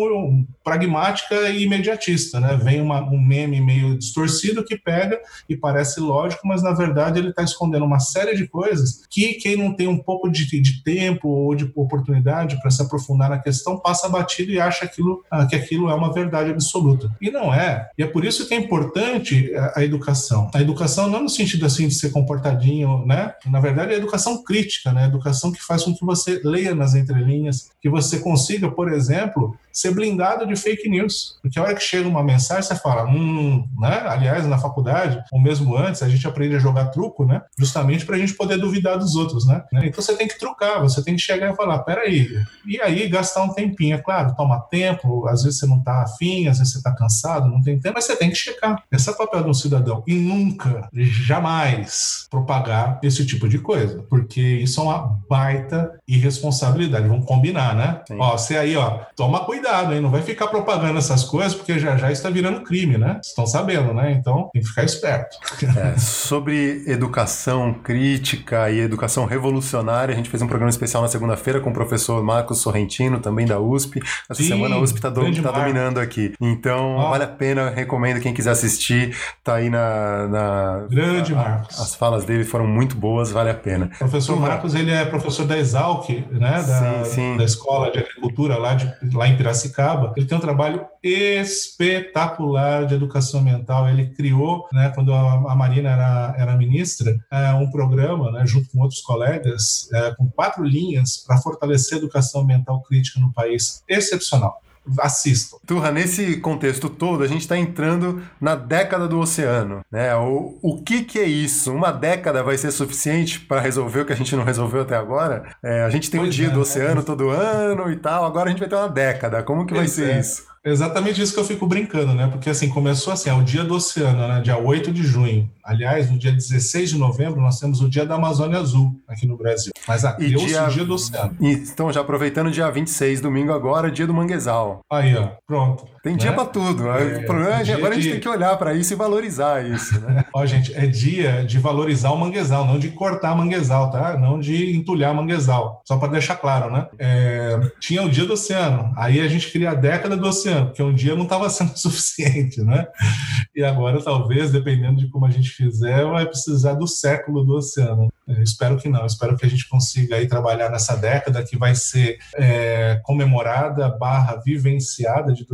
Speaker 3: pragmática e imediatista, né? Vem uma, um meme meio distorcido que pega e parece lógico, mas na verdade ele está escondendo uma série de coisas que quem não tem um pouco de, de tempo ou de oportunidade para se aprofundar na questão passa batido e acha aquilo, ah, que aquilo é uma verdade absoluta. E não é. E é por isso que é importante a, educação. A educação não no sentido assim de ser comportadinho, né? Na verdade, é a educação crítica, né? A educação que faz com que você leia nas entrelinhas, que você consiga, por exemplo, ser blindado de fake news. Porque a hora que chega uma mensagem, você fala, hum, né? Aliás, na faculdade, ou mesmo antes, a gente aprende a jogar truco, né? Justamente para a gente poder duvidar dos outros, né? Então você tem que trucar, você tem que chegar e falar, peraí, e aí gastar um tempinho. É claro, toma tempo, às vezes você não está afim, às vezes você está cansado, não tem tempo, mas você tem que checar. Esse é o papel de um cidadão. E nunca, jamais propagar esse tipo de coisa, porque isso é uma baita irresponsabilidade. Vamos combinar, né? Sim. Ó, você aí, ó, toma cuidado cuidado, hein? Não vai ficar propagando essas coisas, porque já já está virando crime, né? Estão sabendo, né? Então tem que ficar esperto.
Speaker 1: É, sobre educação crítica e educação revolucionária, a gente fez um programa especial na segunda-feira com o professor Marcos Sorrentino, também da USP. Essa Sim, semana a USP está do, tá dominando aqui. Então vale a pena, recomendo quem quiser assistir. Tá aí na. na
Speaker 3: grande a, Marcos.
Speaker 1: As falas dele foram muito boas, vale a pena.
Speaker 3: O professor Marcos, ele é professor da Exalc, né? Da, sim, sim. da Escola de Agricultura lá, de, lá em Piracicaba Piracicaba, ele tem um trabalho espetacular de educação ambiental. Ele criou, né, quando a, Marina era, era ministra, é, um programa, né, junto com outros colegas, é, com quatro linhas para fortalecer a educação ambiental crítica no país. Excepcional assistam.
Speaker 1: Turra, nesse contexto todo, a gente está entrando na década do oceano. Né? O, o que, que é isso? Uma década vai ser suficiente para resolver o que a gente não resolveu até agora? É, a gente tem pois o dia é, do oceano é. todo ano e tal, agora a gente vai ter uma década. Como que vai ser é. isso?
Speaker 3: Exatamente isso que eu fico brincando, né? Porque assim, começou assim, é o dia do oceano, né? Dia 8 de junho. Aliás, no dia 16 de novembro, nós temos o dia da Amazônia Azul aqui no Brasil. Mas ah, criou dia... o dia do oceano.
Speaker 1: Então, já aproveitando, dia 26, domingo agora, dia do manguezal.
Speaker 3: Aí, ó, pronto.
Speaker 1: Tem né? dia para tudo. É, o problema é que agora de... a gente tem que olhar para isso e valorizar isso, né?
Speaker 3: ó, gente, é dia de valorizar o manguezal, não de cortar manguezal, tá? Não de entulhar manguezal. Só para deixar claro, né? É... Tinha o dia do oceano. Aí a gente cria a década do oceano porque um dia não estava sendo suficiente, né? E agora, talvez, dependendo de como a gente fizer, vai precisar do século do oceano. Eu espero que não, espero que a gente consiga aí trabalhar nessa década que vai ser é, comemorada barra vivenciada de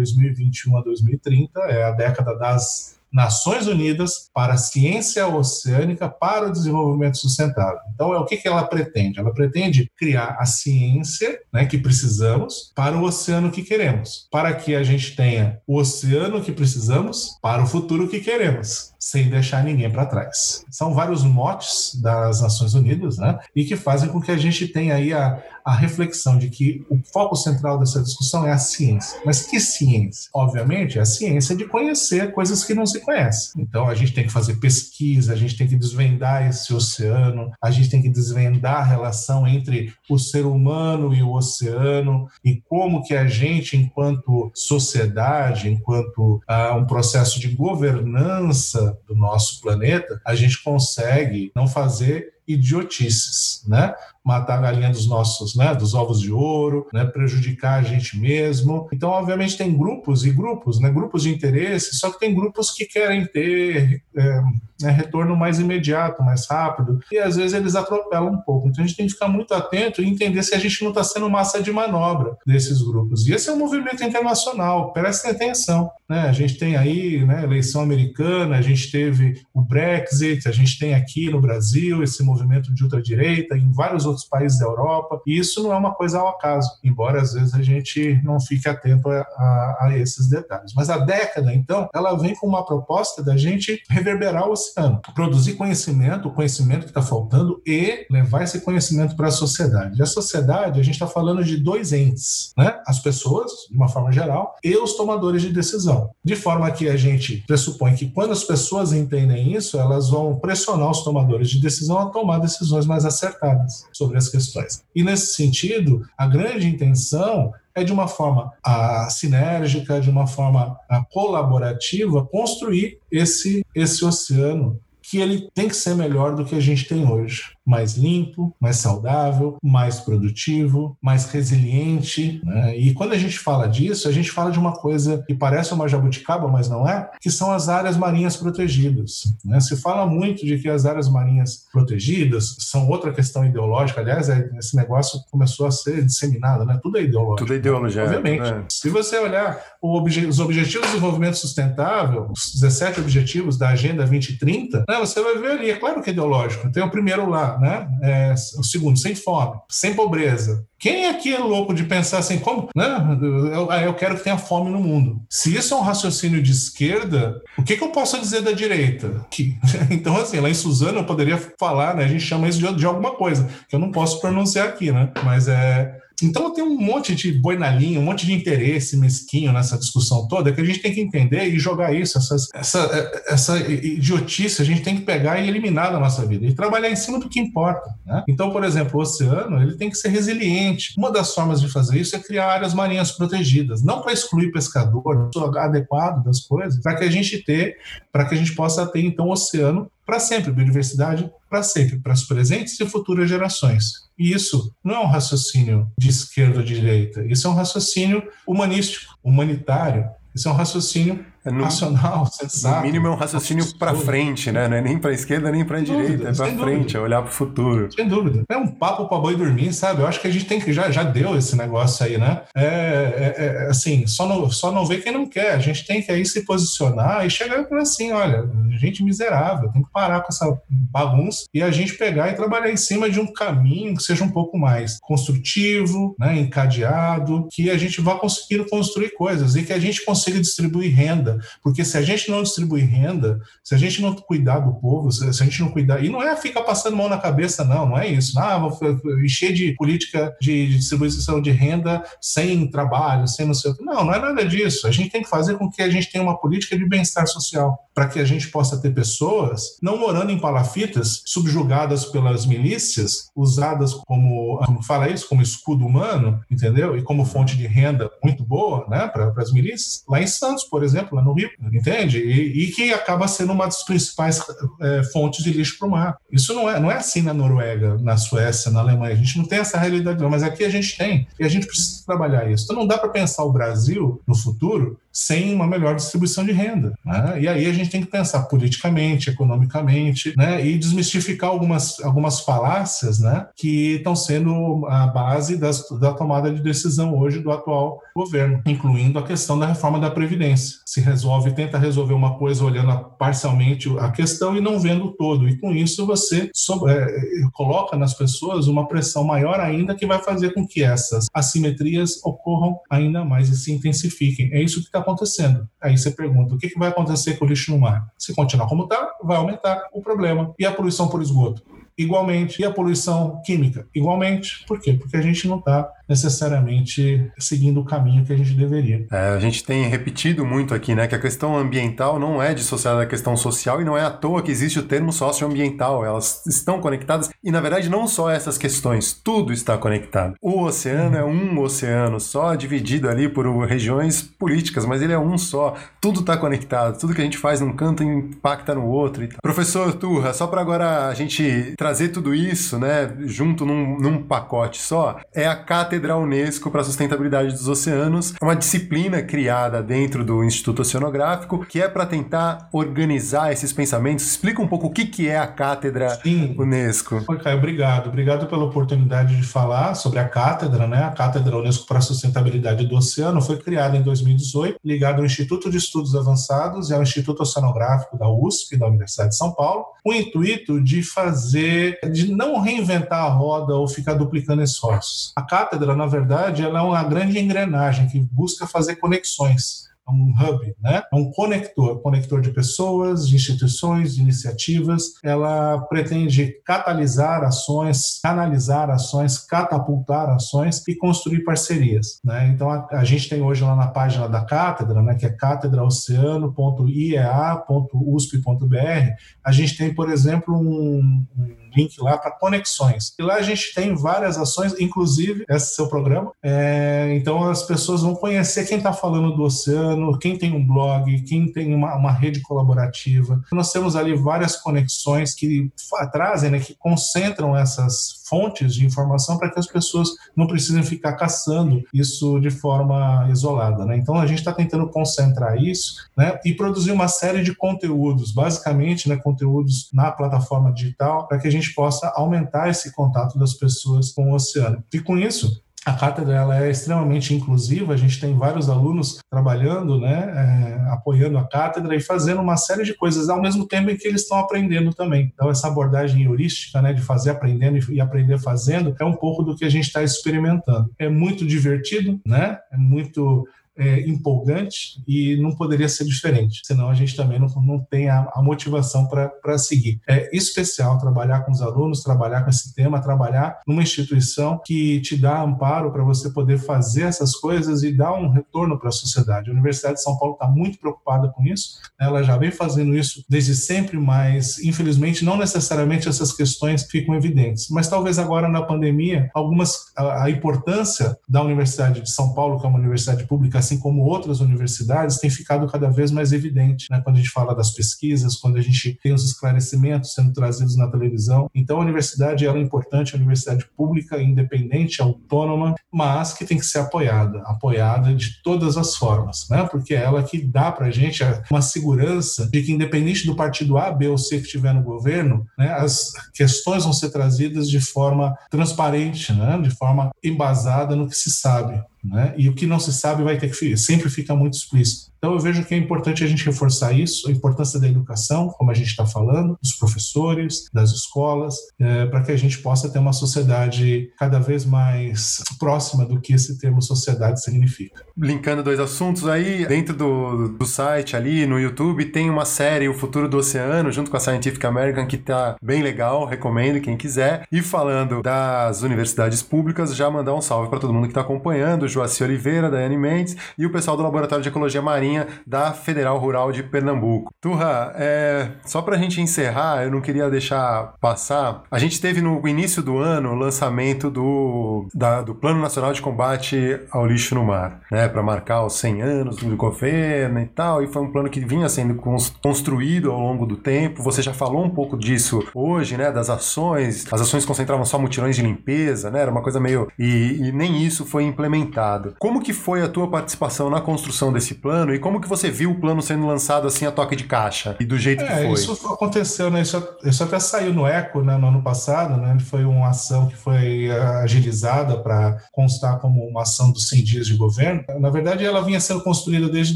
Speaker 3: 2021 a 2030, é a década das Nações Unidas para a Ciência Oceânica para o Desenvolvimento Sustentável. Então, é o que, que ela pretende? Ela pretende criar a ciência né, que precisamos para o oceano que queremos, para que a gente tenha o oceano que precisamos para o futuro que queremos sem deixar ninguém para trás. São vários motes das Nações Unidas, né? E que fazem com que a gente tenha aí a, a reflexão de que o foco central dessa discussão é a ciência. Mas que ciência? Obviamente, é a ciência de conhecer coisas que não se conhecem. Então, a gente tem que fazer pesquisa, a gente tem que desvendar esse oceano, a gente tem que desvendar a relação entre o ser humano e o oceano e como que a gente, enquanto sociedade, enquanto uh, um processo de governança do nosso planeta, a gente consegue não fazer idiotices, né? matar a galinha dos nossos, né, dos ovos de ouro, né, prejudicar a gente mesmo. Então, obviamente, tem grupos e grupos, né, grupos de interesse, só que tem grupos que querem ter é, né, retorno mais imediato, mais rápido, e às vezes eles atropelam um pouco. Então, a gente tem que ficar muito atento e entender se a gente não está sendo massa de manobra desses grupos. E esse é um movimento internacional, prestem atenção. Né? A gente tem aí né, eleição americana, a gente teve o Brexit, a gente tem aqui no Brasil esse movimento de ultradireita, em vários outros países da Europa, e isso não é uma coisa ao acaso, embora às vezes a gente não fique atento a, a, a esses detalhes. Mas a década, então, ela vem com uma proposta da gente reverberar o oceano, produzir conhecimento, o conhecimento que está faltando, e levar esse conhecimento para a sociedade. E a sociedade, a gente está falando de dois entes, né? As pessoas, de uma forma geral, e os tomadores de decisão. De forma que a gente pressupõe que quando as pessoas entendem isso, elas vão pressionar os tomadores de decisão a tomar decisões mais acertadas sobre as questões. E nesse sentido, a grande intenção é de uma forma a, sinérgica, de uma forma a, colaborativa, construir esse, esse oceano que ele tem que ser melhor do que a gente tem hoje mais limpo, mais saudável, mais produtivo, mais resiliente. Né? E quando a gente fala disso, a gente fala de uma coisa que parece uma jabuticaba, mas não é, que são as áreas marinhas protegidas. Né? Se fala muito de que as áreas marinhas protegidas são outra questão ideológica. Aliás, é, esse negócio começou a ser disseminado, né? Tudo é ideológico.
Speaker 1: Tudo é ideologia.
Speaker 3: Obviamente. Né? Se você olhar obje os Objetivos de Desenvolvimento Sustentável, os 17 Objetivos da Agenda 2030, né? você vai ver ali, é claro que é ideológico. Tem o primeiro lá, né? É, o segundo, sem fome, sem pobreza. Quem aqui é louco de pensar assim, como, né? Eu, eu quero que tenha fome no mundo. Se isso é um raciocínio de esquerda, o que, que eu posso dizer da direita? Que, então, assim, lá em Suzano eu poderia falar, né? A gente chama isso de, de alguma coisa, que eu não posso pronunciar aqui, né? Mas é então tem um monte de boi na linha, um monte de interesse mesquinho nessa discussão toda que a gente tem que entender e jogar isso, essas, essa, essa idiotice a gente tem que pegar e eliminar da nossa vida e trabalhar em cima do que importa. Né? Então, por exemplo, o oceano ele tem que ser resiliente. Uma das formas de fazer isso é criar áreas marinhas protegidas, não para excluir pescador, adequado das coisas, para que a gente ter, para que a gente possa ter então o oceano para sempre, biodiversidade para sempre, para as presentes e futuras gerações. E isso não é um raciocínio de esquerda ou de direita, isso é um raciocínio humanístico, humanitário, isso é um raciocínio no, racional, sensato.
Speaker 1: No mínimo é um raciocínio para frente, né? Não é nem para esquerda nem para direita, é para frente, é olhar para o futuro.
Speaker 3: Sem dúvida. É um papo para boi dormir, sabe? Eu acho que a gente tem que já já deu esse negócio aí, né? É, é, é assim, só não só não vê quem não quer. A gente tem que aí se posicionar e chegar e falar assim, olha, gente miserável, tem que parar com essa bagunça e a gente pegar e trabalhar em cima de um caminho que seja um pouco mais construtivo, né, encadeado, que a gente vá conseguindo construir coisas e que a gente consiga distribuir renda porque se a gente não distribuir renda, se a gente não cuidar do povo, se a gente não cuidar. E não é ficar passando mão na cabeça, não, não é isso. Ah, vou encher de política de distribuição de renda sem trabalho, sem não sei o que. Não, não é nada disso. A gente tem que fazer com que a gente tenha uma política de bem-estar social, para que a gente possa ter pessoas não morando em palafitas, subjugadas pelas milícias, usadas como, como fala isso, como escudo humano, entendeu? E como fonte de renda muito boa, né, para as milícias. Lá em Santos, por exemplo, no Rio, entende? E, e que acaba sendo uma das principais é, fontes de lixo para o mar. Isso não é, não é assim na Noruega, na Suécia, na Alemanha. A gente não tem essa realidade, não, mas aqui a gente tem. E a gente precisa trabalhar isso. Então não dá para pensar o Brasil no futuro sem uma melhor distribuição de renda. Né? E aí a gente tem que pensar politicamente, economicamente, né? e desmistificar algumas, algumas falácias né? que estão sendo a base das, da tomada de decisão hoje do atual governo, incluindo a questão da reforma da Previdência. Se resolve, tenta resolver uma coisa olhando parcialmente a questão e não vendo o todo. E com isso você é, coloca nas pessoas uma pressão maior ainda que vai fazer com que essas assimetrias ocorram ainda mais e se intensifiquem. É isso que está acontecendo. Aí você pergunta, o que, que vai acontecer com o lixo no mar? Se continuar como está, vai aumentar o problema. E a poluição por esgoto? igualmente. E a poluição química, igualmente. Por quê? Porque a gente não está necessariamente seguindo o caminho que a gente deveria.
Speaker 1: É, a gente tem repetido muito aqui, né, que a questão ambiental não é dissociada da questão social e não é à toa que existe o termo socioambiental. Elas estão conectadas e, na verdade, não só essas questões, tudo está conectado. O oceano é um oceano só, dividido ali por regiões políticas, mas ele é um só. Tudo está conectado, tudo que a gente faz num canto impacta no outro. Professor Turra, só para agora a gente trazer tudo isso, né, junto num, num pacote só, é a Cátedra Unesco para a Sustentabilidade dos Oceanos, é uma disciplina criada dentro do Instituto Oceanográfico que é para tentar organizar esses pensamentos. Explica um pouco o que, que é a Cátedra Sim. Unesco.
Speaker 3: Oi, Caio, obrigado. Obrigado pela oportunidade de falar sobre a cátedra, né? A Cátedra Unesco para a Sustentabilidade do Oceano foi criada em 2018, ligada ao Instituto de Estudos Avançados e ao Instituto Oceanográfico da USP, da Universidade de São Paulo, com o intuito de fazer de não reinventar a roda ou ficar duplicando esforços. A cátedra, na verdade, ela é uma grande engrenagem que busca fazer conexões é um hub, né? É um conector, conector de pessoas, de instituições, de iniciativas. Ela pretende catalisar ações, canalizar ações, catapultar ações e construir parcerias, né? Então a, a gente tem hoje lá na página da cátedra, né, que é cátedraoceano.iea.usp.br, a gente tem, por exemplo, um, um link lá para conexões. E lá a gente tem várias ações, inclusive esse seu programa. É, então as pessoas vão conhecer quem está falando do oceano, quem tem um blog, quem tem uma, uma rede colaborativa. Nós temos ali várias conexões que trazem, né, que concentram essas fontes de informação para que as pessoas não precisem ficar caçando isso de forma isolada. Né? Então a gente está tentando concentrar isso né, e produzir uma série de conteúdos, basicamente né, conteúdos na plataforma digital, para que a gente possa aumentar esse contato das pessoas com o oceano. E com isso, a cátedra ela é extremamente inclusiva, a gente tem vários alunos trabalhando, né, é, apoiando a cátedra e fazendo uma série de coisas ao mesmo tempo em que eles estão aprendendo também. Então, essa abordagem heurística né, de fazer aprendendo e aprender fazendo é um pouco do que a gente está experimentando. É muito divertido, né, é muito é, empolgante e não poderia ser diferente, senão a gente também não, não tem a, a motivação para seguir. É especial trabalhar com os alunos, trabalhar com esse tema, trabalhar numa instituição que te dá amparo para você poder fazer essas coisas e dar um retorno para a sociedade. A Universidade de São Paulo está muito preocupada com isso, ela já vem fazendo isso desde sempre, mas infelizmente não necessariamente essas questões ficam evidentes. Mas talvez agora na pandemia, algumas a, a importância da Universidade de São Paulo, que é uma universidade pública assim como outras universidades, tem ficado cada vez mais evidente né, quando a gente fala das pesquisas, quando a gente tem os esclarecimentos sendo trazidos na televisão. Então, a universidade ela é importante, a universidade pública, independente, autônoma, mas que tem que ser apoiada, apoiada de todas as formas, né? porque é ela que dá para a gente uma segurança de que, independente do partido A, B ou C que estiver no governo, né, as questões vão ser trazidas de forma transparente, né, de forma embasada no que se sabe. Né? E o que não se sabe vai ter que sempre fica muito explícito. Então, eu vejo que é importante a gente reforçar isso, a importância da educação, como a gente está falando, dos professores, das escolas, é, para que a gente possa ter uma sociedade cada vez mais próxima do que esse termo sociedade significa.
Speaker 1: Linkando dois assuntos aí, dentro do, do site ali, no YouTube, tem uma série, O Futuro do Oceano, junto com a Scientific American, que está bem legal, recomendo quem quiser. E falando das universidades públicas, já mandar um salve para todo mundo que está acompanhando, Joaci Oliveira, Daiane Mendes e o pessoal do Laboratório de Ecologia Marinha da Federal Rural de Pernambuco. Turra, é, só para a gente encerrar, eu não queria deixar passar. A gente teve no início do ano o lançamento do, da, do Plano Nacional de Combate ao Lixo no Mar, né, para marcar os 100 anos do governo e tal. E foi um plano que vinha sendo construído ao longo do tempo. Você já falou um pouco disso hoje, né, das ações. As ações concentravam só mutirões de limpeza, né, era uma coisa meio. E, e nem isso foi implementado. Como que foi a tua participação na construção desse plano e Como que você viu o plano sendo lançado assim a toque de caixa e do jeito
Speaker 3: é,
Speaker 1: que foi?
Speaker 3: Isso aconteceu, né? Isso, isso até saiu no Eco né, no ano passado, né? Foi uma ação que foi agilizada para constar como uma ação dos 100 dias de governo. Na verdade, ela vinha sendo construída desde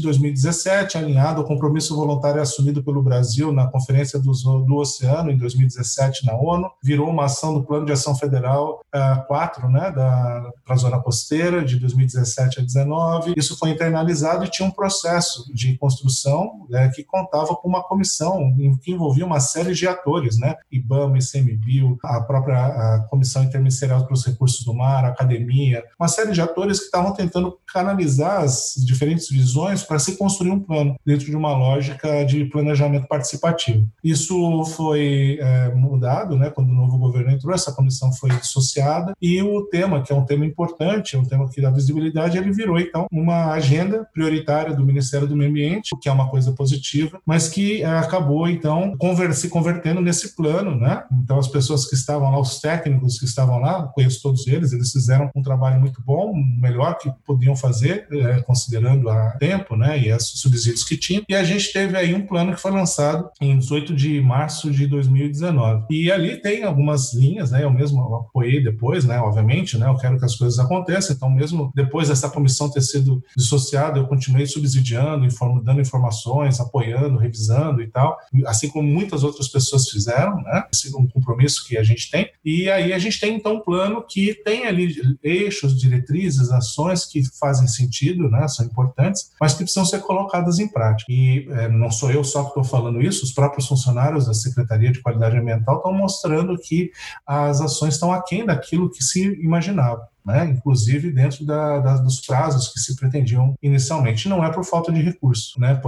Speaker 3: 2017, alinhada ao compromisso voluntário assumido pelo Brasil na Conferência do, do Oceano em 2017 na ONU. Virou uma ação do Plano de Ação Federal uh, 4, né, da para a zona costeira de 2017 a 2019. Isso foi internalizado e tinha um processo de construção né, que contava com uma comissão que envolvia uma série de atores, né? IBAMA, ICMBio, a própria a Comissão Interministerial para os Recursos do Mar, a academia, uma série de atores que estavam tentando canalizar as diferentes visões para se construir um plano dentro de uma lógica de planejamento participativo. Isso foi é, mudado, né? Quando o novo governo entrou, essa comissão foi dissociada e o tema, que é um tema importante, é um tema que dá visibilidade, ele virou então uma agenda prioritária do Ministério do Meio Ambiente, que é uma coisa positiva, mas que é, acabou então conver se convertendo nesse plano, né? Então as pessoas que estavam lá, os técnicos que estavam lá, conheço todos eles, eles fizeram um trabalho muito bom, melhor que podiam fazer, é, considerando a tempo, né? E os subsídios que tinham. E a gente teve aí um plano que foi lançado em 18 de março de 2019. E ali tem algumas linhas, né? Eu mesmo apoiei depois, né? Obviamente, né? Eu quero que as coisas aconteçam. Então, mesmo depois dessa comissão ter sido dissociada, eu continuei subsidiando, inform, dando informações, apoiando, revisando e tal, assim como muitas outras pessoas fizeram, né? Esse é um compromisso que a gente tem. E aí a gente tem então um plano que tem ali eixos, diretrizes, ações que fazem sentido, né? São importantes, mas que precisam ser colocadas em prática. E é, não sou eu só que estou falando isso, os próprios funcionários da Secretaria de Qualidade Ambiental estão mostrando que as ações estão aquém daquilo que se imaginava né? inclusive dentro da, da, dos prazos que se pretendiam inicialmente. Não é por falta de recurso. Né?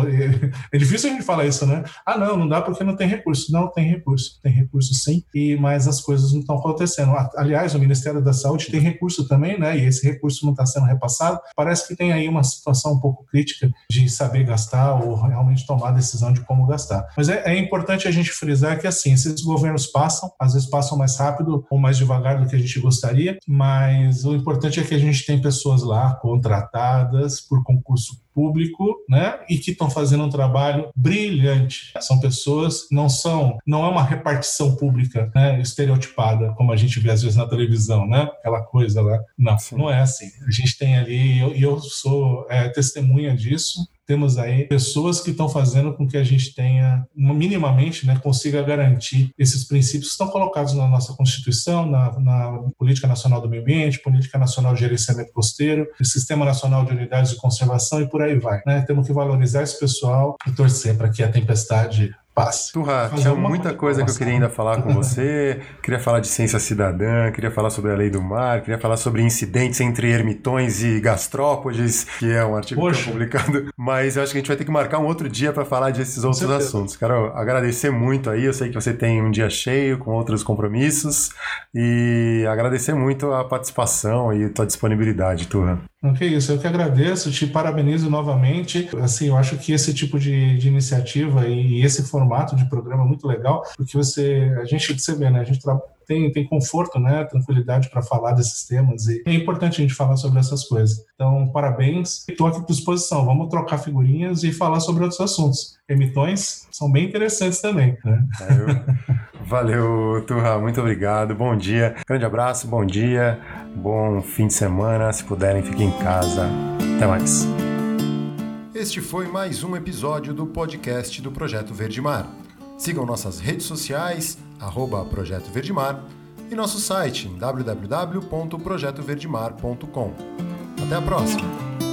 Speaker 3: É difícil a gente falar isso, né? Ah, não, não dá porque não tem recurso. Não, tem recurso. Tem recurso sim, e, mas as coisas não estão acontecendo. Aliás, o Ministério da Saúde tem recurso também, né? e esse recurso não está sendo repassado. Parece que tem aí uma situação um pouco crítica de saber gastar ou realmente tomar a decisão de como gastar. Mas é, é importante a gente frisar que, assim, esses governos passam, às vezes passam mais rápido ou mais devagar do que a gente gostaria, mas o importante é que a gente tem pessoas lá contratadas por concurso público, né, e que estão fazendo um trabalho brilhante. São pessoas, não são, não é uma repartição pública, né, estereotipada como a gente vê às vezes na televisão, né, aquela coisa lá. Não, Sim. não é assim. A gente tem ali, e eu, eu, sou é, testemunha disso temos aí pessoas que estão fazendo com que a gente tenha, minimamente, né, consiga garantir esses princípios que estão colocados na nossa Constituição, na, na Política Nacional do Meio Ambiente, Política Nacional de Gerenciamento Costeiro, Sistema Nacional de Unidades de Conservação e por aí vai. Né? Temos que valorizar esse pessoal e torcer para que a tempestade passe.
Speaker 1: Turra, tinha muita coisa que eu queria ainda falar com você. queria falar de ciência cidadã, queria falar sobre a lei do mar, queria falar sobre incidentes entre ermitões e gastrópodes, que é um artigo Poxa. que publicado. Mas eu acho que a gente vai ter que marcar um outro dia para falar desses outros assuntos. Quero agradecer muito aí. Eu sei que você tem um dia cheio com outros compromissos e agradecer muito a participação e a tua disponibilidade, Turra.
Speaker 3: Não que isso, eu que agradeço, te parabenizo novamente. Assim, eu acho que esse tipo de, de iniciativa e, esse formato de programa é muito legal, porque você, a gente, você vê, né, a gente tem, tem conforto, né, tranquilidade para falar desses temas e é importante a gente falar sobre essas coisas. Então, parabéns. Estou aqui à disposição. Vamos trocar figurinhas e falar sobre outros assuntos. Emitões são bem interessantes também. Né?
Speaker 1: Valeu, Turra. Muito obrigado. Bom dia. Grande abraço, bom dia. Bom fim de semana. Se puderem, fiquem em casa. Até mais. Este foi mais um episódio do podcast do Projeto Verde Mar. Sigam nossas redes sociais, arroba Projeto Verdemar, e nosso site www.projetoverdemar.com. Até a próxima!